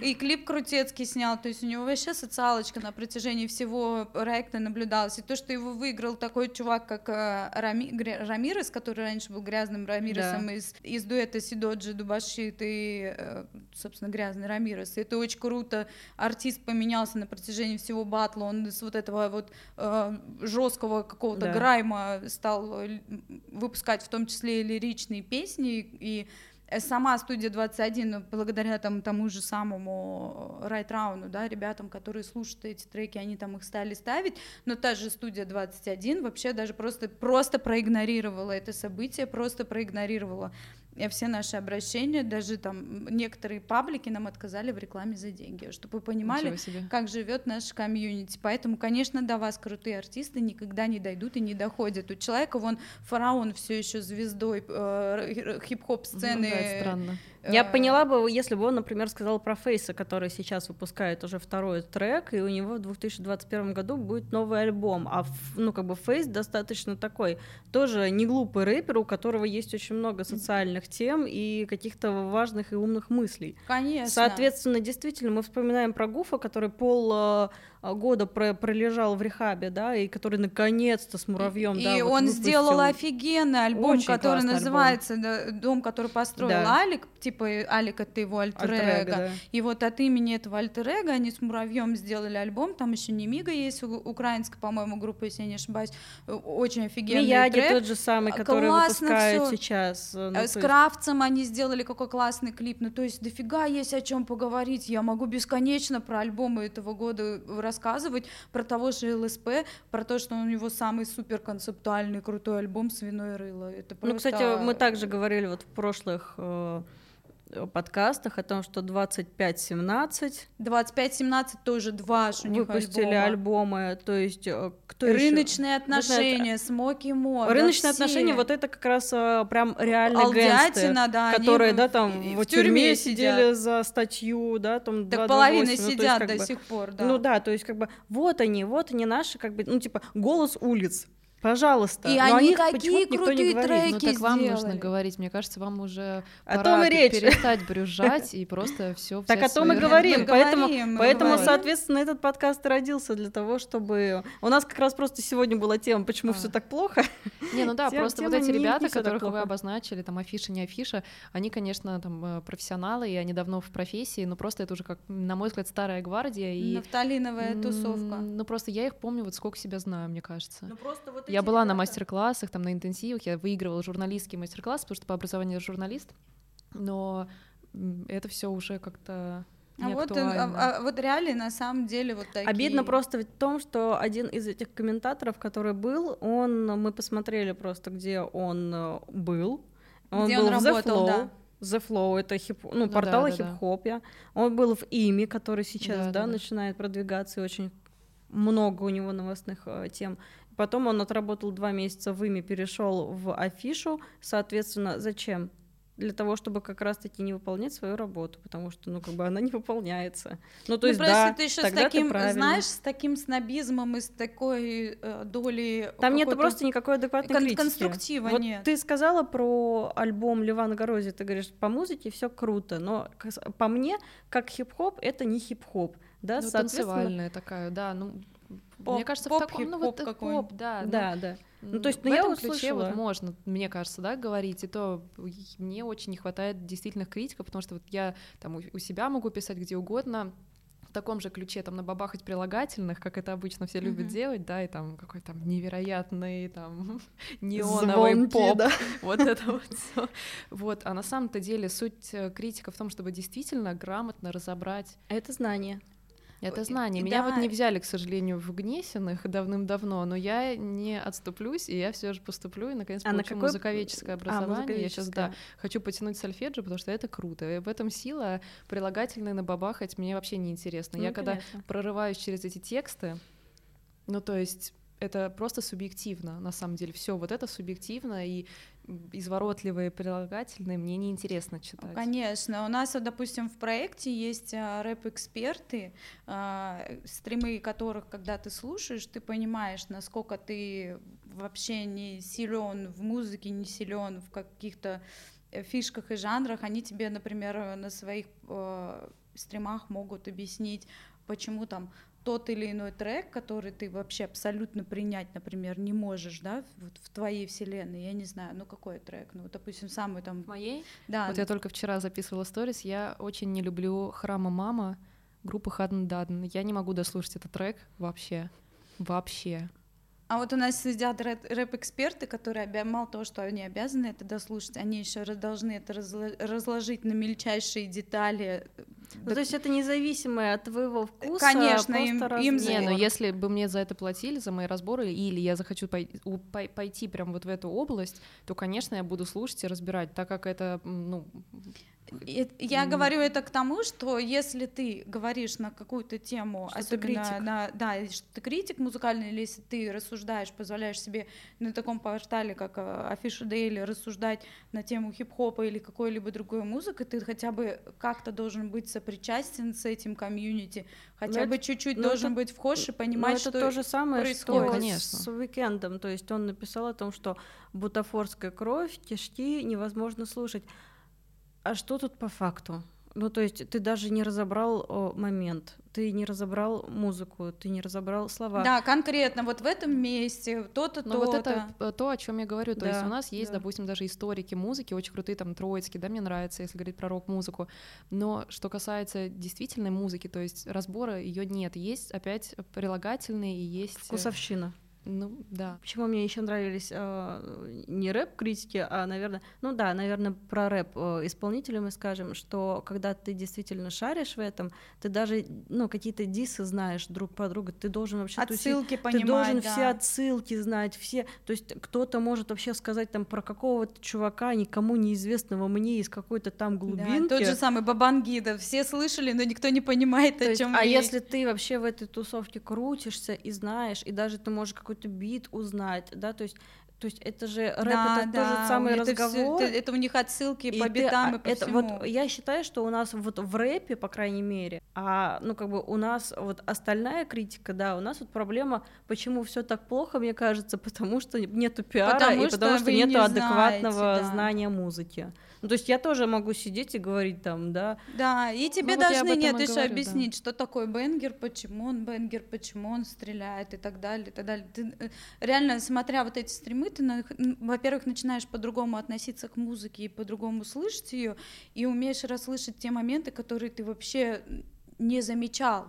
Speaker 3: и клип Крутецкий снял, то есть у него вообще социалочка на протяжении всего проекта наблюдалась. И то, что его выиграл такой чувак, как э, Рами... Рамирес, который раньше был грязным Рамиресом да. из, из дуэта Сидоджи Дубашит и, э, собственно, грязный Рамирес. И это очень круто. Артист поменялся на протяжении всего батла, он с вот этого вот э, жесткого какого-то да. грайма стал выпускать в том числе и лиричные песни, и сама студия 21, ну, благодаря там, тому же самому Райтрауну, да, ребятам, которые слушают эти треки, они там их стали ставить, но та же студия 21 вообще даже просто, просто проигнорировала это событие, просто проигнорировала все наши обращения, даже там некоторые паблики нам отказали в рекламе за деньги, чтобы вы понимали, как живет наш комьюнити. Поэтому, конечно, до вас крутые артисты никогда не дойдут и не доходят. У человека вон фараон все еще звездой э, хип-хоп сцены. Ну,
Speaker 2: да, странно.
Speaker 1: Я э, поняла бы, если бы он, например, сказал про Фейса, который сейчас выпускает уже второй трек, и у него в 2021 году будет новый альбом. А, ну, как бы Фейс достаточно такой, тоже не глупый рэпер, у которого есть очень много социальных тем и каких-то важных и умных мыслей.
Speaker 3: Конечно.
Speaker 1: Соответственно, действительно, мы вспоминаем про Гуфа, который пол э, года про пролежал в рехабе, да, и который наконец-то с муравьем,
Speaker 3: и,
Speaker 1: да,
Speaker 3: и
Speaker 1: вот
Speaker 3: он сделал офигенный альбом, Очень который называется альбом. "Дом, который построил да. Алик", типа Алик это его альтер да. и вот от имени этого альтер они с муравьем сделали альбом, там еще не Мига есть украинская, по-моему, группа, если я не ошибаюсь, очень офигенный
Speaker 1: Мияги
Speaker 3: трек.
Speaker 1: тот же самый, который Классно выпускают всё. сейчас.
Speaker 3: Ну, с есть... Кравцем они сделали какой классный клип, ну то есть дофига есть о чем поговорить, я могу бесконечно про альбомы этого года рассказывать про того же ЛСП, про то, что у него самый супер концептуальный крутой альбом «Свиное рыло». Это просто...
Speaker 1: Ну, кстати, мы также говорили вот в прошлых э, подкастах о том, что 25-17
Speaker 3: 25-17 тоже два у них
Speaker 1: выпустили
Speaker 3: альбома.
Speaker 1: альбомы, то есть э, кто
Speaker 3: рыночные
Speaker 1: еще?
Speaker 3: отношения, Смоки Мо,
Speaker 1: рыночные
Speaker 3: да,
Speaker 1: отношения, вот это как раз а, прям реально гэнгсты,
Speaker 3: да,
Speaker 1: которые, да, там в, в тюрьме, сидели за статью, да, там
Speaker 3: так половина сидят ну, есть, до бы, сих пор, да.
Speaker 1: Ну да, то есть как бы вот они, вот они наши, как бы, ну типа голос улиц, Пожалуйста.
Speaker 3: И
Speaker 1: Но
Speaker 3: они какие крутые треки
Speaker 2: Ну так вам нужно говорить. Мне кажется, вам уже
Speaker 1: о том и речь.
Speaker 2: перестать [LAUGHS] брюзжать и просто все.
Speaker 1: Так о том и говорим. Поэтому, поэтому соответственно, этот подкаст родился для того, чтобы у нас как раз просто сегодня была тема, почему все так плохо.
Speaker 2: Не, ну да, просто вот эти ребята, которых вы обозначили, там афиша, не афиша, они, конечно, там э, профессионалы, и они давно в профессии, но просто это уже как, на мой взгляд, старая гвардия. И...
Speaker 3: Нафталиновая тусовка.
Speaker 2: Ну просто я их помню, вот сколько себя знаю, мне кажется.
Speaker 3: Ну просто вот
Speaker 2: я была на мастер-классах, там на интенсивах, я выигрывала журналистский мастер-класс, потому что по образованию журналист, но это все уже как-то а
Speaker 3: вот, а, а вот реалии на самом деле вот такие.
Speaker 1: Обидно просто в том, что один из этих комментаторов, который был, он, мы посмотрели просто, где он э, был.
Speaker 3: Он где был он в работал, The Flow. Да.
Speaker 1: The Flow, это хип, ну, ну портал да, да, хип-хопе. Да. Он был в ИМИ, который сейчас, да, да, да, начинает продвигаться, и очень много у него новостных э, тем. Потом он отработал два месяца в ими, перешел в афишу. Соответственно, зачем? для того, чтобы как раз-таки не выполнять свою работу, потому что, ну, как бы она не выполняется. Ну, то ну, есть, да,
Speaker 3: ты еще с таким, знаешь, с таким снобизмом и с такой э, долей...
Speaker 1: Там нет просто никакой адекватной кон- критики.
Speaker 3: Конструктива
Speaker 1: вот
Speaker 3: нет.
Speaker 1: ты сказала про альбом Ливана Горози, ты говоришь, по музыке все круто, но по мне, как хип-хоп, это не хип-хоп. Да,
Speaker 2: ну, танцевальная такая, да, ну
Speaker 3: Поп, мне кажется, поп, в таком, ну вот поп,
Speaker 1: да, да, ну, да.
Speaker 2: Ну то есть, ну, в я этом услышала. ключе вот можно, мне кажется, да, говорить. И то мне очень не хватает действительных критиков, потому что вот я там у, себя могу писать где угодно, в таком же ключе там набабахать прилагательных, как это обычно все любят mm-hmm. делать, да, и там какой там невероятный там [LAUGHS] неоновый Звонки, поп, да. [LAUGHS] вот это вот все. Вот, а на самом-то деле суть э, критика в том, чтобы действительно грамотно разобрать.
Speaker 1: Это знание.
Speaker 2: Это знание. Меня да. вот не взяли, к сожалению, в Гнесиных давным-давно, но я не отступлюсь, и я все же поступлю и наконец а получу на какое... музыковедческое а, образование. А, музыковедческое. Я сейчас да хочу потянуть сольфеджио, потому что это круто. И в этом сила прилагательные на бабахать мне вообще не интересно. Ну, я интересно. когда прорываюсь через эти тексты, ну то есть это просто субъективно, на самом деле. Все вот это субъективно, и изворотливые прилагательные мне неинтересно читать.
Speaker 3: Конечно. У нас, допустим, в проекте есть а, рэп-эксперты, а, стримы которых, когда ты слушаешь, ты понимаешь, насколько ты вообще не силен в музыке, не силен в каких-то э, фишках и жанрах. Они тебе, например, на своих э, стримах могут объяснить, почему там тот или иной трек, который ты вообще абсолютно принять, например, не можешь, да, вот в твоей вселенной, я не знаю, ну какой трек, ну, допустим, самый там...
Speaker 2: В моей?
Speaker 3: Да.
Speaker 2: Вот я только вчера записывала сторис, я очень не люблю «Храма мама» группы Хадн Дадн, я не могу дослушать этот трек вообще, вообще.
Speaker 3: А вот у нас сидят рэп-эксперты, которые мало того, что они обязаны это дослушать, они еще должны это разложить на мельчайшие детали.
Speaker 1: Ну, то есть это независимое от твоего вкуса.
Speaker 3: Конечно, им, им
Speaker 2: Не, но если бы мне за это платили, за мои разборы, или я захочу пойти, пойти прямо вот в эту область, то, конечно, я буду слушать и разбирать, так как это, ну,
Speaker 3: я mm. говорю это к тому, что если ты говоришь на какую-то тему,
Speaker 1: что особенно
Speaker 3: на, да, что ты критик музыкальный, или если ты рассуждаешь, позволяешь себе на таком портале, как Афиша Дейли, рассуждать на тему хип-хопа или какой-либо другой музыки, ты хотя бы как-то должен быть сопричастен с этим комьюнити, хотя но бы чуть-чуть ну должен это, быть вхож и понимать,
Speaker 1: что
Speaker 3: это
Speaker 1: то же самое,
Speaker 3: происходит.
Speaker 1: что конечно. с уикендом, то есть он написал о том, что бутафорская кровь, тяжки невозможно слушать. А что тут по факту? Ну, то есть ты даже не разобрал о, момент, ты не разобрал музыку, ты не разобрал слова.
Speaker 3: Да, конкретно вот в этом месте то-то,
Speaker 2: то-то. вот это то, о чем я говорю. То да, есть у нас есть, да. допустим, даже историки музыки, очень крутые, там, троицкие, да, мне нравится, если говорить про рок-музыку. Но что касается действительной музыки, то есть разбора ее нет. Есть опять прилагательные и есть...
Speaker 1: Э, Вкусовщина.
Speaker 2: Ну, да.
Speaker 1: Почему мне еще нравились э, не рэп-критики, а, наверное, ну да, наверное, про рэп э, исполнителя мы скажем, что когда ты действительно шаришь в этом, ты даже, ну, какие-то дисы знаешь друг по другу, ты должен вообще...
Speaker 3: Отсылки
Speaker 1: тусить,
Speaker 3: понимать,
Speaker 1: Ты должен
Speaker 3: да.
Speaker 1: все отсылки знать, все... То есть кто-то может вообще сказать там про какого-то чувака, никому неизвестного мне из какой-то там глубинки.
Speaker 3: Да, тот же самый Бабангида, все слышали, но никто не понимает, То о чем
Speaker 1: А если ты вообще в этой тусовке крутишься и знаешь, и даже ты можешь какой-то бит узнать, да, то есть то есть это же рэп, да, это да, тот же самый это разговор.
Speaker 3: Все, это, это у них отсылки и по ты, битам и по это,
Speaker 1: всему. Вот я считаю, что у нас вот в рэпе, по крайней мере, а ну как бы у нас вот остальная критика, да, у нас вот проблема, почему все так плохо, мне кажется, потому что нету пиара потому и потому что нету не адекватного знаете, да. знания музыки. Ну, то есть я тоже могу сидеть и говорить там, да.
Speaker 3: Да, и тебе ну, должны, вот нет, еще говорю, объяснить, да. что такое бенгер, почему он бенгер, почему он стреляет и так далее, и так далее. Ты, э, реально, смотря вот эти стримы, ты, во-первых, начинаешь по-другому относиться к музыке и по-другому слышать ее, и умеешь расслышать те моменты, которые ты вообще не замечал.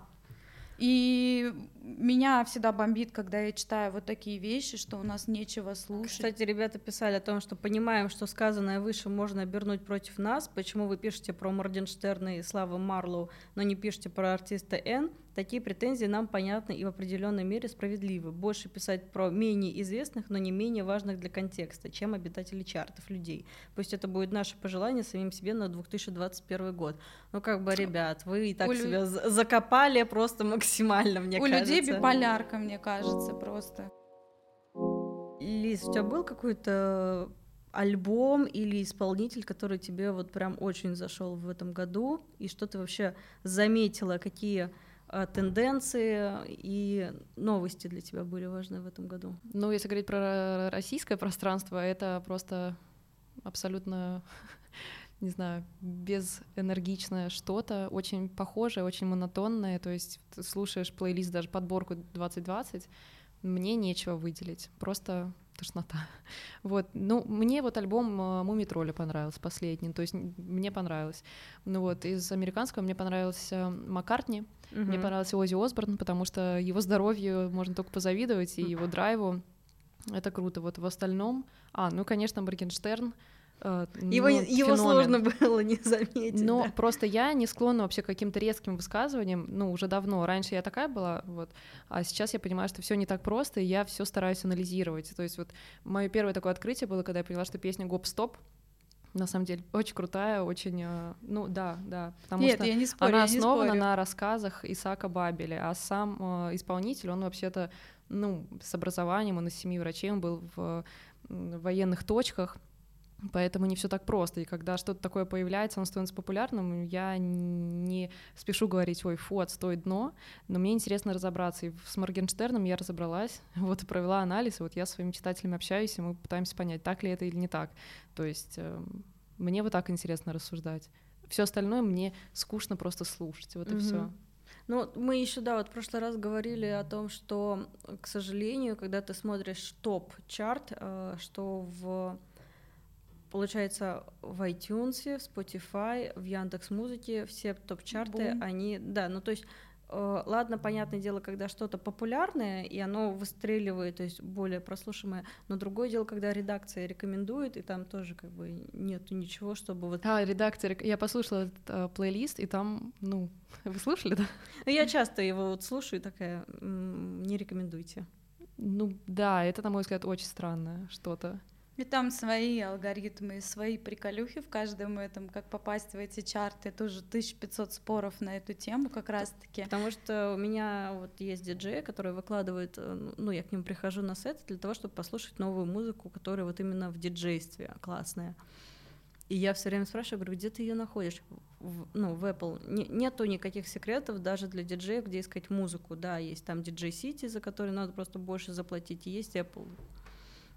Speaker 3: И меня всегда бомбит, когда я читаю вот такие вещи, что у нас нечего слушать.
Speaker 1: Кстати, ребята писали о том, что понимаем, что сказанное выше можно обернуть против нас. Почему вы пишете про Морденштерна и Славу Марлоу, но не пишете про артиста Н? Такие претензии нам понятны и в определенной мере справедливы. Больше писать про менее известных, но не менее важных для контекста, чем обитатели чартов людей. Пусть это будет наше пожелание самим себе на 2021 год. Ну, как бы, ребят, вы и так у себя лю... закопали просто максимально, мне
Speaker 3: у
Speaker 1: кажется.
Speaker 3: У людей биполярка, мне кажется, просто.
Speaker 1: Лиз, у тебя был какой-то альбом или исполнитель, который тебе вот прям очень зашел в этом году, и что ты вообще заметила, какие тенденции и новости для тебя были важны в этом году?
Speaker 2: Ну, если говорить про российское пространство, это просто абсолютно, [LAUGHS] не знаю, безэнергичное что-то, очень похожее, очень монотонное, то есть слушаешь плейлист, даже подборку 2020, мне нечего выделить, просто тошнота. [LAUGHS] Вот, ну, мне вот альбом э, Муми Тролля понравился последний, то есть мне понравилось. Ну вот, из американского мне понравился Маккартни, uh-huh. мне понравился Ози Осборн, потому что его здоровью можно только позавидовать, и его драйву, это круто. Вот в остальном, а, ну, конечно, Моргенштерн,
Speaker 1: Э, его, ну, его сложно было не заметить.
Speaker 2: Но да. просто я не склонна вообще к каким-то резким высказываниям, ну, уже давно. Раньше я такая была, вот, а сейчас я понимаю, что все не так просто, и я все стараюсь анализировать. То есть вот мое первое такое открытие было, когда я поняла, что песня «Гоп-стоп» на самом деле очень крутая, очень, э, ну да, да, потому
Speaker 3: Нет,
Speaker 2: что
Speaker 3: я не спорю,
Speaker 2: она
Speaker 3: я не
Speaker 2: основана
Speaker 3: спорю.
Speaker 2: на рассказах Исаака Бабеля, а сам э, исполнитель, он вообще-то, ну, с образованием, он из семьи врачей, он был в, м, военных точках, Поэтому не все так просто. И когда что-то такое появляется, он становится популярным, я не спешу говорить, ой, фу, отстой дно, но мне интересно разобраться. И с Моргенштерном я разобралась, [LAUGHS] вот и провела анализ, и вот я с своими читателями общаюсь, и мы пытаемся понять, так ли это или не так. То есть э, мне вот так интересно рассуждать. Все остальное мне скучно просто слушать, вот и
Speaker 1: Мгм.
Speaker 2: все.
Speaker 1: Ну, мы еще, да, вот в прошлый раз говорили о том, что, к сожалению, когда ты смотришь топ-чарт, э, что в получается в iTunes, в Spotify, в Яндекс Музыке все топ-чарты, они, да, ну то есть э, ладно, понятное дело, когда что-то популярное, и оно выстреливает, то есть более прослушиваемое, но другое дело, когда редакция рекомендует, и там тоже как бы нету ничего, чтобы вот...
Speaker 2: А, редактор, я послушала этот э, плейлист, и там, ну, [LAUGHS] вы слушали, да?
Speaker 1: Ну, я часто его вот слушаю и такая, «М, не рекомендуйте.
Speaker 2: Ну да, это, на мой взгляд, очень странное что-то.
Speaker 3: И там свои алгоритмы, свои приколюхи в каждом этом, как попасть в эти чарты, тоже 1500 споров на эту тему как раз-таки.
Speaker 1: Потому что у меня вот есть диджей, который выкладывает, э, ну, я к нему прихожу на сет для того, чтобы послушать новую музыку, которая вот именно в диджействе классная. И я все время спрашиваю, говорю, где ты ее находишь? В- ну, в Apple. Не- нету никаких секретов даже для диджеев, где искать музыку. Да, есть там DJ City, за который надо просто больше заплатить, и есть Apple.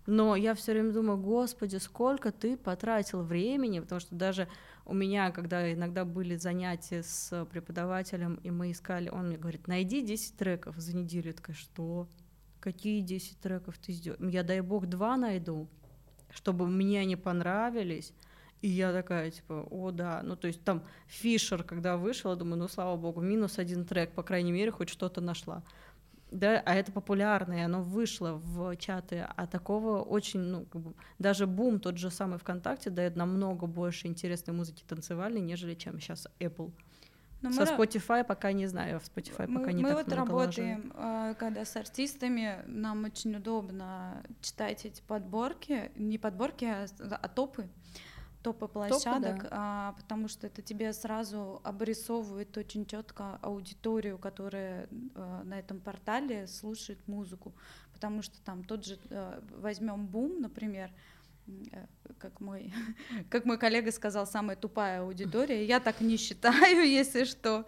Speaker 1: Но я все время думаю, господи, сколько ты потратил времени, потому что даже у меня, когда иногда были занятия с преподавателем, и мы искали, он мне говорит, найди 10 треков за неделю. Я такая, что? Какие 10 треков ты сделал? Я, дай бог, два найду, чтобы мне они понравились. И я такая, типа, о, да. Ну, то есть там Фишер, когда вышел, я думаю, ну, слава богу, минус один трек, по крайней мере, хоть что-то нашла. Да, а это популярное, оно вышло в чаты, а такого очень, ну, как бы, даже бум, тот же самый ВКонтакте, дает намного больше интересной музыки танцевальной, нежели чем сейчас Apple.
Speaker 3: Но
Speaker 1: Со
Speaker 3: мы
Speaker 1: Spotify пока не знаю, в Spotify
Speaker 3: мы,
Speaker 1: пока не
Speaker 3: мы
Speaker 1: так
Speaker 3: вот
Speaker 1: много
Speaker 3: работаем, э, когда с артистами, нам очень удобно читать эти подборки, не подборки, а, а топы, топы площадок,
Speaker 1: да.
Speaker 3: а, потому что это тебе сразу обрисовывает очень четко аудиторию, которая э, на этом портале слушает музыку, потому что там тот же возьмем бум, например, э, как мой, [LAUGHS] как мой коллега сказал, самая тупая аудитория. Я так не считаю, [LAUGHS] если что.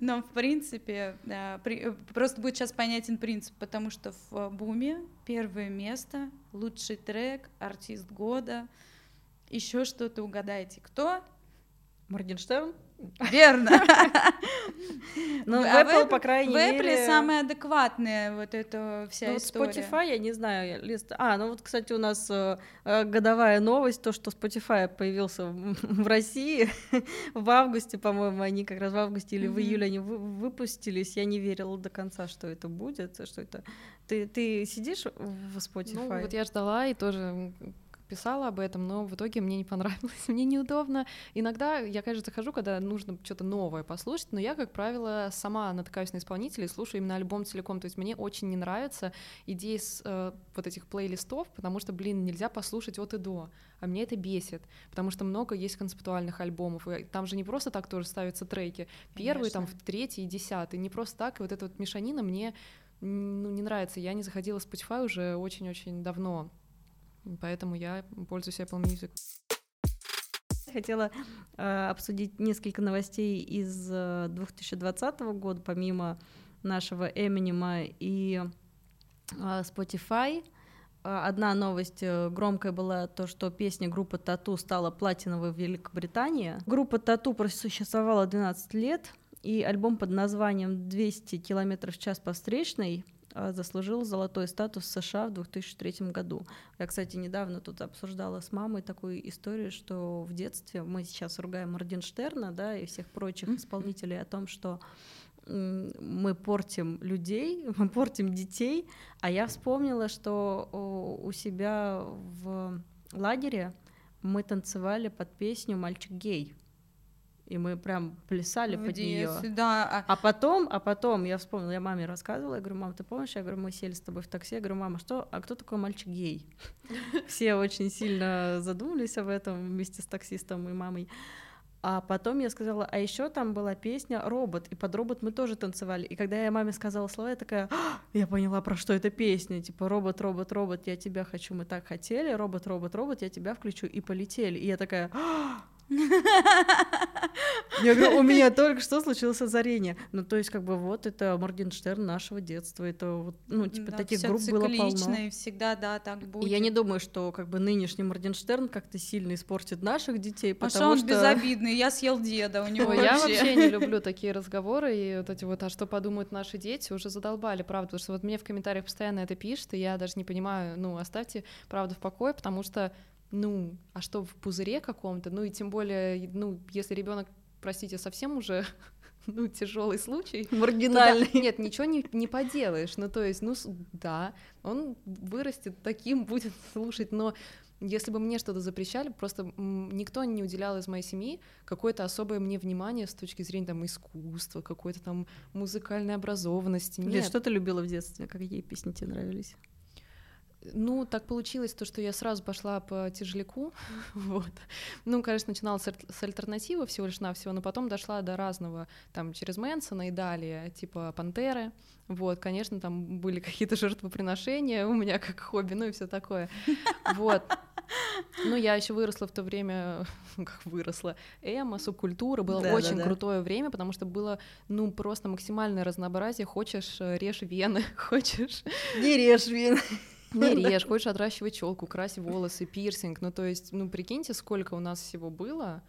Speaker 3: Но, в принципе, э, при- э, просто будет сейчас понятен принцип, потому что в э, Буме первое место, лучший трек, артист года, еще что-то угадайте. Кто?
Speaker 1: Моргенштерн?
Speaker 3: Верно. [LAUGHS]
Speaker 1: Ну, в
Speaker 3: А
Speaker 1: Apple, по крайней
Speaker 3: В Apple
Speaker 1: мере...
Speaker 3: самая адекватная вот эта вся
Speaker 1: Ну, вот
Speaker 3: история.
Speaker 1: Spotify, я не знаю, лист... А, ну вот, кстати, у нас э, э, годовая новость, то, что Spotify появился в, [LAUGHS] России [LAUGHS] в августе, по-моему, они как раз в августе или в июле они вы- выпустились. Я не верила до конца, что это будет, что это... Ты, ты сидишь в Spotify?
Speaker 2: Ну, вот я ждала и тоже писала об этом, но в итоге мне не понравилось, [LAUGHS] мне неудобно. Иногда я, конечно, захожу, когда нужно что-то новое послушать, но я, как правило, сама натыкаюсь на исполнителей и слушаю именно альбом целиком. То есть мне очень не нравится идея с э, вот этих плейлистов, потому что, блин, нельзя послушать от и до. А меня это бесит, потому что много есть концептуальных альбомов, и там же не просто так тоже ставятся треки. Первый, там,
Speaker 3: Конечно.
Speaker 2: третий и десятый. Не просто так, и вот эта вот мешанина мне ну, не нравится. Я не заходила в Spotify уже очень-очень давно. Поэтому я пользуюсь Apple Music.
Speaker 1: Хотела э, обсудить несколько новостей из э, 2020 года, помимо нашего Эминема и э, Spotify. Э, Одна новость э, громкая была то, что песня группы Тату стала платиновой в Великобритании. Группа Тату просуществовала 12 лет, и альбом под названием «200 км в час по встречной» э, заслужил золотой статус США в 2003 году. Я, кстати, недавно тут обсуждала с мамой такую историю, что в детстве мы сейчас ругаем Моргенштерна, да, и всех прочих исполнителей о том, что мы портим людей, [LAUGHS] мы портим детей, а я вспомнила, что у себя в лагере мы танцевали под песню «Мальчик гей». И мы прям плясали
Speaker 3: В
Speaker 1: под нее.
Speaker 3: да. а-
Speaker 1: А потом, а потом я вспомнила, я маме рассказывала, я говорю, мам, ты помнишь, я говорю, мы сели с тобой в такси, я говорю, мама, что, а кто такой мальчик гей? [LAUGHS] Все очень сильно задумались об этом вместе с таксистом и мамой. А потом я сказала, а еще там была песня «Робот», и под «Робот» мы тоже танцевали. И когда я маме сказала слова, я такая, «А!» я поняла, про что эта песня. Типа «Робот, робот, робот, я тебя хочу, мы так хотели, робот, робот, робот, я тебя включу» и полетели. И я такая, «А!» [LAUGHS] Я говорю, у меня только что случилось озарение. Ну, то есть, как бы, вот это Моргенштерн нашего детства. Это вот, ну, типа,
Speaker 3: да,
Speaker 1: таких групп было полно.
Speaker 3: и всегда, да, так
Speaker 1: И
Speaker 3: будет.
Speaker 1: я не думаю, что как бы нынешний Моргенштерн как-то сильно испортит наших детей,
Speaker 3: А
Speaker 1: потому
Speaker 3: что он
Speaker 1: что...
Speaker 3: безобидный, я съел деда, у [LAUGHS] него
Speaker 2: Ой, я
Speaker 3: вообще.
Speaker 2: вообще не [LAUGHS] люблю такие разговоры, и вот эти вот, а что подумают наши дети, уже задолбали, правда, потому что вот мне в комментариях постоянно это пишут, и я даже не понимаю, ну, оставьте правду в покое, потому что, ну, а что в пузыре каком-то, ну, и тем более, ну, если ребенок, простите, совсем уже [LAUGHS] ну, тяжелый случай.
Speaker 1: Маргинальный.
Speaker 2: нет, ничего не, не поделаешь. Ну, то есть, ну, да, он вырастет таким, будет [LAUGHS] слушать, но если бы мне что-то запрещали, просто никто не уделял из моей семьи какое-то особое мне внимание с точки зрения там искусства, какой-то там музыкальной образованности. Нет.
Speaker 1: что ты любила в детстве? Какие песни тебе нравились?
Speaker 2: Ну, так получилось, то, что я сразу пошла по тяжеляку, [LAUGHS] вот. Ну, конечно, начинала с, с альтернативы всего лишь навсего, но потом дошла до разного, там, через Мэнсона и далее, типа Пантеры, вот, конечно, там были [LAUGHS] какие-то жертвоприношения у меня как хобби, ну и все такое, [LAUGHS] вот. Ну, я еще выросла в то время, как выросла, эмо, субкультура, было
Speaker 1: Да,
Speaker 2: очень
Speaker 1: да, да.
Speaker 2: крутое время, потому что было, ну, просто максимальное разнообразие, хочешь, режь вены, хочешь,
Speaker 1: Не режь вин.
Speaker 2: Не режь, хочешь отращивать челку, крась волосы, пирсинг. Ну, то есть, ну, прикиньте, сколько у нас всего было.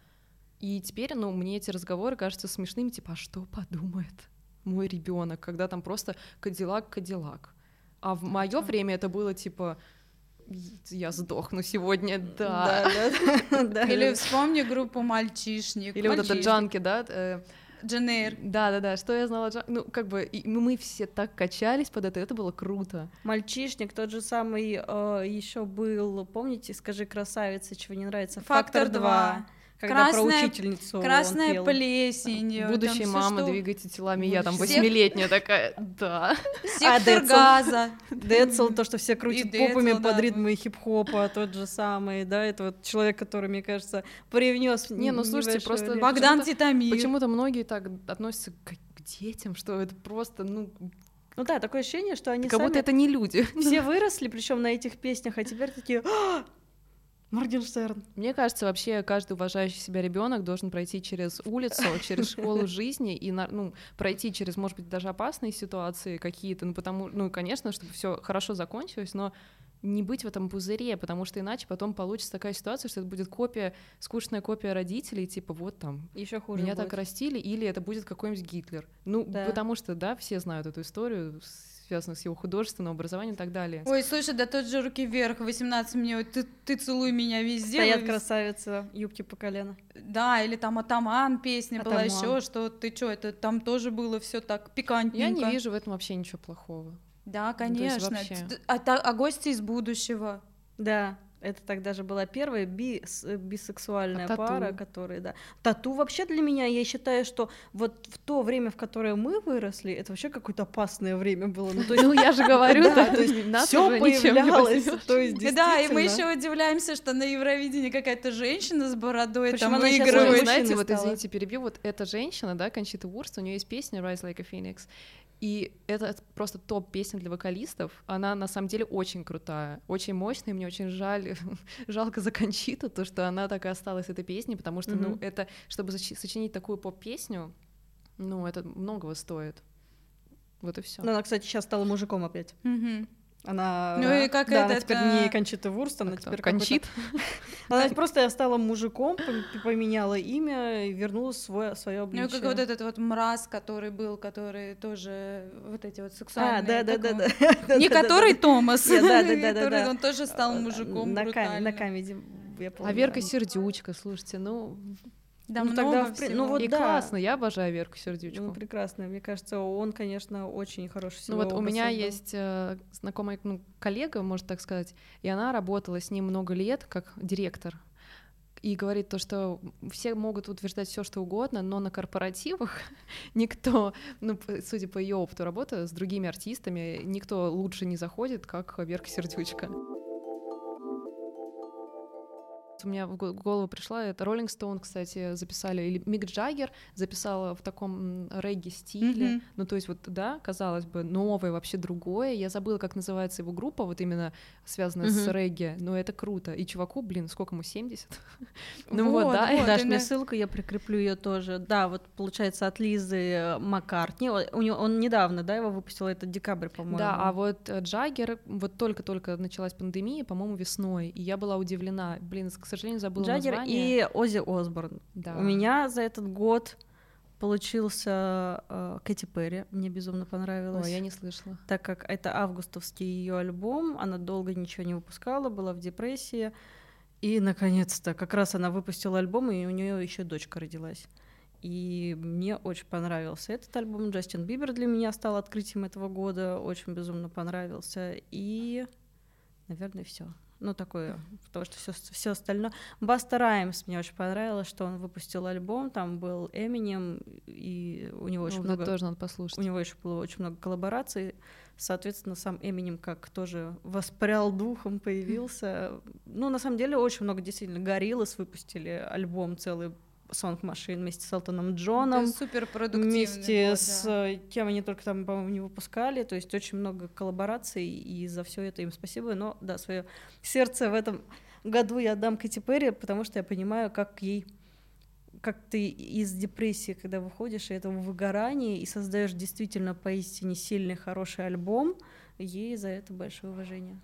Speaker 2: И теперь, ну, мне эти разговоры кажутся смешными, типа, а что подумает мой ребенок, когда там просто Кадиллак, Кадиллак. А в мое время это было типа я сдохну сегодня, да.
Speaker 1: да, да, да.
Speaker 3: Или вспомни группу «Мальчишник».
Speaker 2: Или вот это джанки, да? Э,
Speaker 3: Дженейр.
Speaker 2: Да, да, да. Что я знала? Ну, как бы и мы все так качались под это, это было круто.
Speaker 1: Мальчишник, тот же самый еще был, помните, скажи красавица, чего не нравится,
Speaker 3: «Фактор
Speaker 1: Фактор 2,
Speaker 3: два».
Speaker 1: Когда про
Speaker 3: Красная-
Speaker 1: учительницу он
Speaker 3: Красная
Speaker 1: пел.
Speaker 3: плесень.
Speaker 2: Будущая мама,
Speaker 3: что-
Speaker 2: двигайте телами, я там восьмилетняя такая, да.
Speaker 3: Сектор
Speaker 1: Децл.
Speaker 3: газа.
Speaker 1: Децл, то, что все крутят
Speaker 3: И
Speaker 1: попами
Speaker 3: Децл,
Speaker 1: под
Speaker 3: да.
Speaker 1: ритмы хип-хопа, тот же самый, да, это вот человек, который, мне кажется, привнес.
Speaker 2: Не, ну, слушайте, просто
Speaker 3: Богдан
Speaker 2: почему-то-
Speaker 3: Титамир.
Speaker 2: Почему-то многие так относятся к, к детям, что это просто, ну,
Speaker 1: Ну да, такое ощущение, что они
Speaker 2: как будто
Speaker 1: сами
Speaker 2: это не люди.
Speaker 1: все выросли, причем на этих песнях, а теперь такие «А, Моргенштерн.
Speaker 2: Мне кажется, вообще каждый уважающий себя ребенок должен пройти через улицу, [LAUGHS] через школу жизни и ну, пройти через, может быть, даже опасные ситуации какие-то, ну потому, ну, конечно, чтобы все хорошо закончилось, но не быть в этом пузыре, потому что иначе потом получится такая ситуация, что это будет копия, скучная копия родителей, типа вот там
Speaker 1: Еще хуже.
Speaker 2: меня
Speaker 1: будет.
Speaker 2: так растили, или это будет какой-нибудь Гитлер. Ну,
Speaker 1: Да.
Speaker 2: потому что, да, все знают эту историю, связанную с его художественным образованием и так далее.
Speaker 3: Ой, слушай, да тот же руки вверх, 18 мне, вот ты, ты целуй меня везде.
Speaker 1: Стоят
Speaker 3: вы-
Speaker 1: красавицы, юбки по колено.
Speaker 3: Да, или там Атаман песня была
Speaker 1: Атаман.
Speaker 3: еще, что ты что, это там тоже было все так пикантненько.
Speaker 2: Я не вижу в этом вообще ничего плохого.
Speaker 3: Да,
Speaker 2: Ну,
Speaker 3: конечно.
Speaker 2: вообще.
Speaker 3: Т- А, а гости из будущего.
Speaker 1: Да, это тогда же была первая бис- э, бисексуальная
Speaker 2: А тату?
Speaker 1: пара, которые, да. Тату вообще для меня, я считаю, что вот в то время, в которое мы выросли, это вообще какое-то опасное время было. Ну, то есть
Speaker 2: Ну, я же говорю,
Speaker 1: Да, то есть все появлялось, то есть
Speaker 3: Да, и мы еще удивляемся, что на Евровидении какая-то женщина с бородой там выигрывает.
Speaker 2: знаете, вот извините, перебью, вот эта женщина, да, Кончита Вурст, у нее есть песня Rise Like a Phoenix, и это просто топ песен для вокалистов. Она на самом деле очень крутая, очень мощная. и Мне очень жаль, [LAUGHS] жалко за Кончиту, то, что она так и осталась этой песней, потому что, ну,
Speaker 1: Мгм.
Speaker 2: это, чтобы сочинить такую поп-песню, ну, это многого стоит. Вот и все.
Speaker 1: Ну, она, кстати, сейчас стала мужиком опять.
Speaker 3: Мгм.
Speaker 1: Она,
Speaker 3: Ну и как
Speaker 1: да, она
Speaker 3: этот,
Speaker 1: теперь
Speaker 3: а,
Speaker 1: не Кончита Вурст, она теперь какой-то-
Speaker 2: Кончит.
Speaker 1: Она [LAUGHS] просто стала мужиком, пом- поменяла имя и вернулась в свое, свое
Speaker 3: Ну,
Speaker 1: обличие.
Speaker 3: как вот этот вот мраз, который был, который тоже вот эти вот
Speaker 1: А,
Speaker 3: сексуальные.
Speaker 1: да, да,
Speaker 3: как
Speaker 1: да,
Speaker 3: его? [LAUGHS]
Speaker 1: да.
Speaker 3: Не который. Томас, [LAUGHS] который он тоже стал
Speaker 1: А,
Speaker 3: мужиком
Speaker 1: на, камеди, я помню.
Speaker 2: А Верка. Сердючка, слушайте, ну,
Speaker 3: Да,
Speaker 1: Ну,
Speaker 3: много
Speaker 1: тогда при-
Speaker 3: всего.
Speaker 1: ну, вот
Speaker 2: и
Speaker 1: да.
Speaker 2: классно, я обожаю Верку Сердючку.
Speaker 1: Ну, прекрасно. Мне кажется, он, конечно, очень хороший
Speaker 2: Ну вот у меня
Speaker 1: создал.
Speaker 2: есть э, знакомая ну, коллега, можно так сказать, и она работала с ним много лет как директор. и говорит то, что все могут утверждать все, что угодно, но на корпоративах [LAUGHS] никто, ну, судя по ее опыту работы с другими артистами, никто лучше не заходит, как Верка Сердючка у меня в голову пришла, это Роллинг Стоун, кстати, записали, или Мик Джаггер записала в таком регги-стиле, mm-hmm. ну, то есть вот, да, казалось бы, новое, вообще другое, я забыла, как называется его группа, вот именно связанная mm-hmm. с регги, но это круто, и чуваку, блин, сколько ему, 70? [LAUGHS]
Speaker 1: ну вот, да, дашь мне ссылку, я прикреплю ее тоже, да, вот, получается, от Лизы Маккартни, у него, он недавно, да, его выпустил, это декабрь, по-моему.
Speaker 2: Да, а вот э, Джаггер, вот только-только началась пандемия, по-моему, весной, и я была удивлена, блин, к сожалению, забыла
Speaker 1: Джаггер
Speaker 2: название.
Speaker 1: и Оззи Осборн. Да. У меня за этот год получился э, Кэти Перри, мне безумно понравилось.
Speaker 2: Ой, я не слышала.
Speaker 1: Так как это августовский ее альбом, она долго ничего не выпускала, была в депрессии, и наконец-то как раз она выпустила альбом, и у нее еще дочка родилась. И мне очень понравился этот альбом. Джастин Бибер для меня стал открытием этого года, очень безумно понравился. И, наверное, все ну, такое, потому что все, все остальное. Баста Раймс мне очень понравилось, что он выпустил альбом, там был Эминем, и у него очень ну, много...
Speaker 2: тоже надо послушать.
Speaker 1: У него еще было очень много коллабораций, соответственно, сам Эминем как тоже воспрял духом, появился. Ну, на самом деле, очень много действительно Гориллас выпустили альбом целый Song Machine вместе с Элтоном Джоном.
Speaker 3: Это супер
Speaker 1: Вместе с да. кем они только там, по-моему, не выпускали. То есть очень много коллабораций, и за все это им спасибо. Но да, свое сердце в этом году я отдам Кэти Перри, потому что я понимаю, как ей как ты из депрессии, когда выходишь, и этого выгорания, и создаешь действительно поистине сильный, хороший альбом, ей за это большое уважение.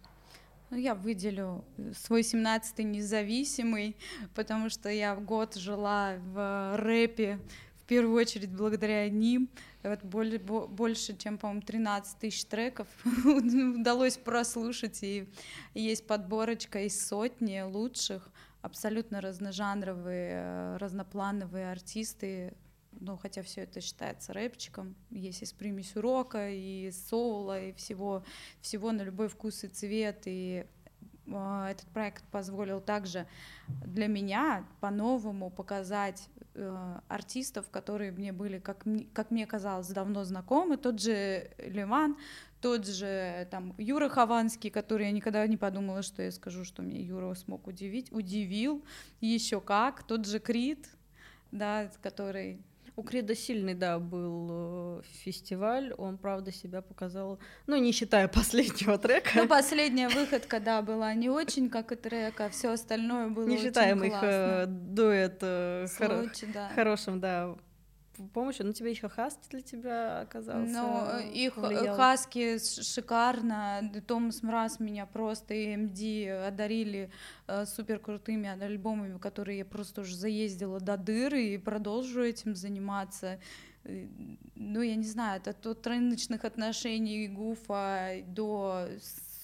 Speaker 3: Ну, я выделю э, свой 17-й независимый, потому что я год жила в рэпе, в первую очередь благодаря ним. Вот более, больше, чем, по-моему, 13 тысяч треков [LAUGHS] удалось прослушать, и есть подборочка из сотни лучших, абсолютно разножанровые, э, разноплановые артисты, ну, хотя все это считается рэпчиком, есть и с примесью рока, и соула, и всего, всего на любой вкус и цвет, и э, этот проект позволил также для меня по-новому показать э, артистов, которые мне были, как, как мне казалось, давно знакомы, тот же Леван, тот же там Юра Хованский, который я никогда не подумала, что я скажу, что мне Юра смог удивить, удивил, еще как, тот же Крит, да, который
Speaker 1: у Крида сильный, да, был э, фестиваль, он, правда, себя показал, ну, не считая [LAUGHS] последнего трека.
Speaker 3: Ну, последняя выходка, да, была не очень, как и трек, а все остальное было Не считаем
Speaker 1: их
Speaker 3: э,
Speaker 1: дуэт э, хоро- да. хорошим, да, помощью. Но тебе еще Хаски для тебя оказался.
Speaker 3: Ну, э, их влиял. Хаски шикарно. Томас Мраз меня просто и МД одарили э, супер крутыми альбомами, которые я просто уже заездила до дыры и продолжу этим заниматься. Э, ну, я не знаю, это от рыночных отношений Гуфа до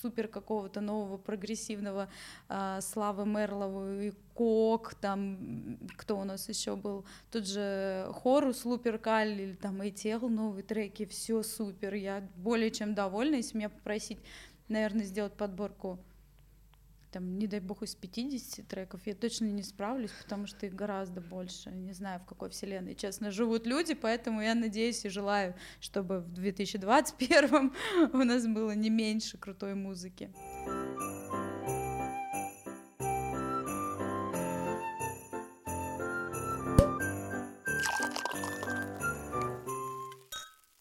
Speaker 3: супер какого-то нового прогрессивного э, Славы Мерлову Кок, там, кто у нас еще был, тут же Хорус, Луперкаль, или там Эйтел, новые треки, все супер, я более чем довольна, если меня попросить, наверное, сделать подборку там, не дай бог, из 50 треков, я точно не справлюсь, потому что их гораздо больше. Не знаю, в какой вселенной, честно, живут люди, поэтому я надеюсь и желаю, чтобы в 2021 [LAUGHS] у нас было не меньше крутой музыки.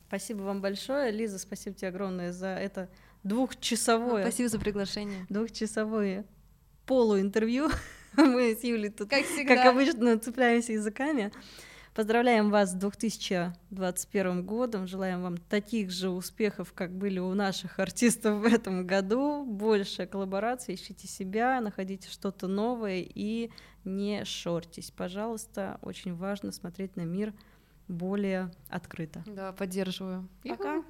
Speaker 1: Спасибо вам большое, Лиза, спасибо тебе огромное за это двухчасовое.
Speaker 2: Спасибо за приглашение.
Speaker 1: Двухчасовое полуинтервью. [LAUGHS] Мы с Юлей тут,
Speaker 3: как, всегда.
Speaker 1: как обычно, цепляемся языками. Поздравляем вас с 2021 годом, желаем вам таких же успехов, как были у наших артистов в этом году, больше коллабораций, ищите себя, находите что-то новое и не шортись. Пожалуйста, очень важно смотреть на мир более открыто.
Speaker 2: Да, поддерживаю.
Speaker 3: Пока.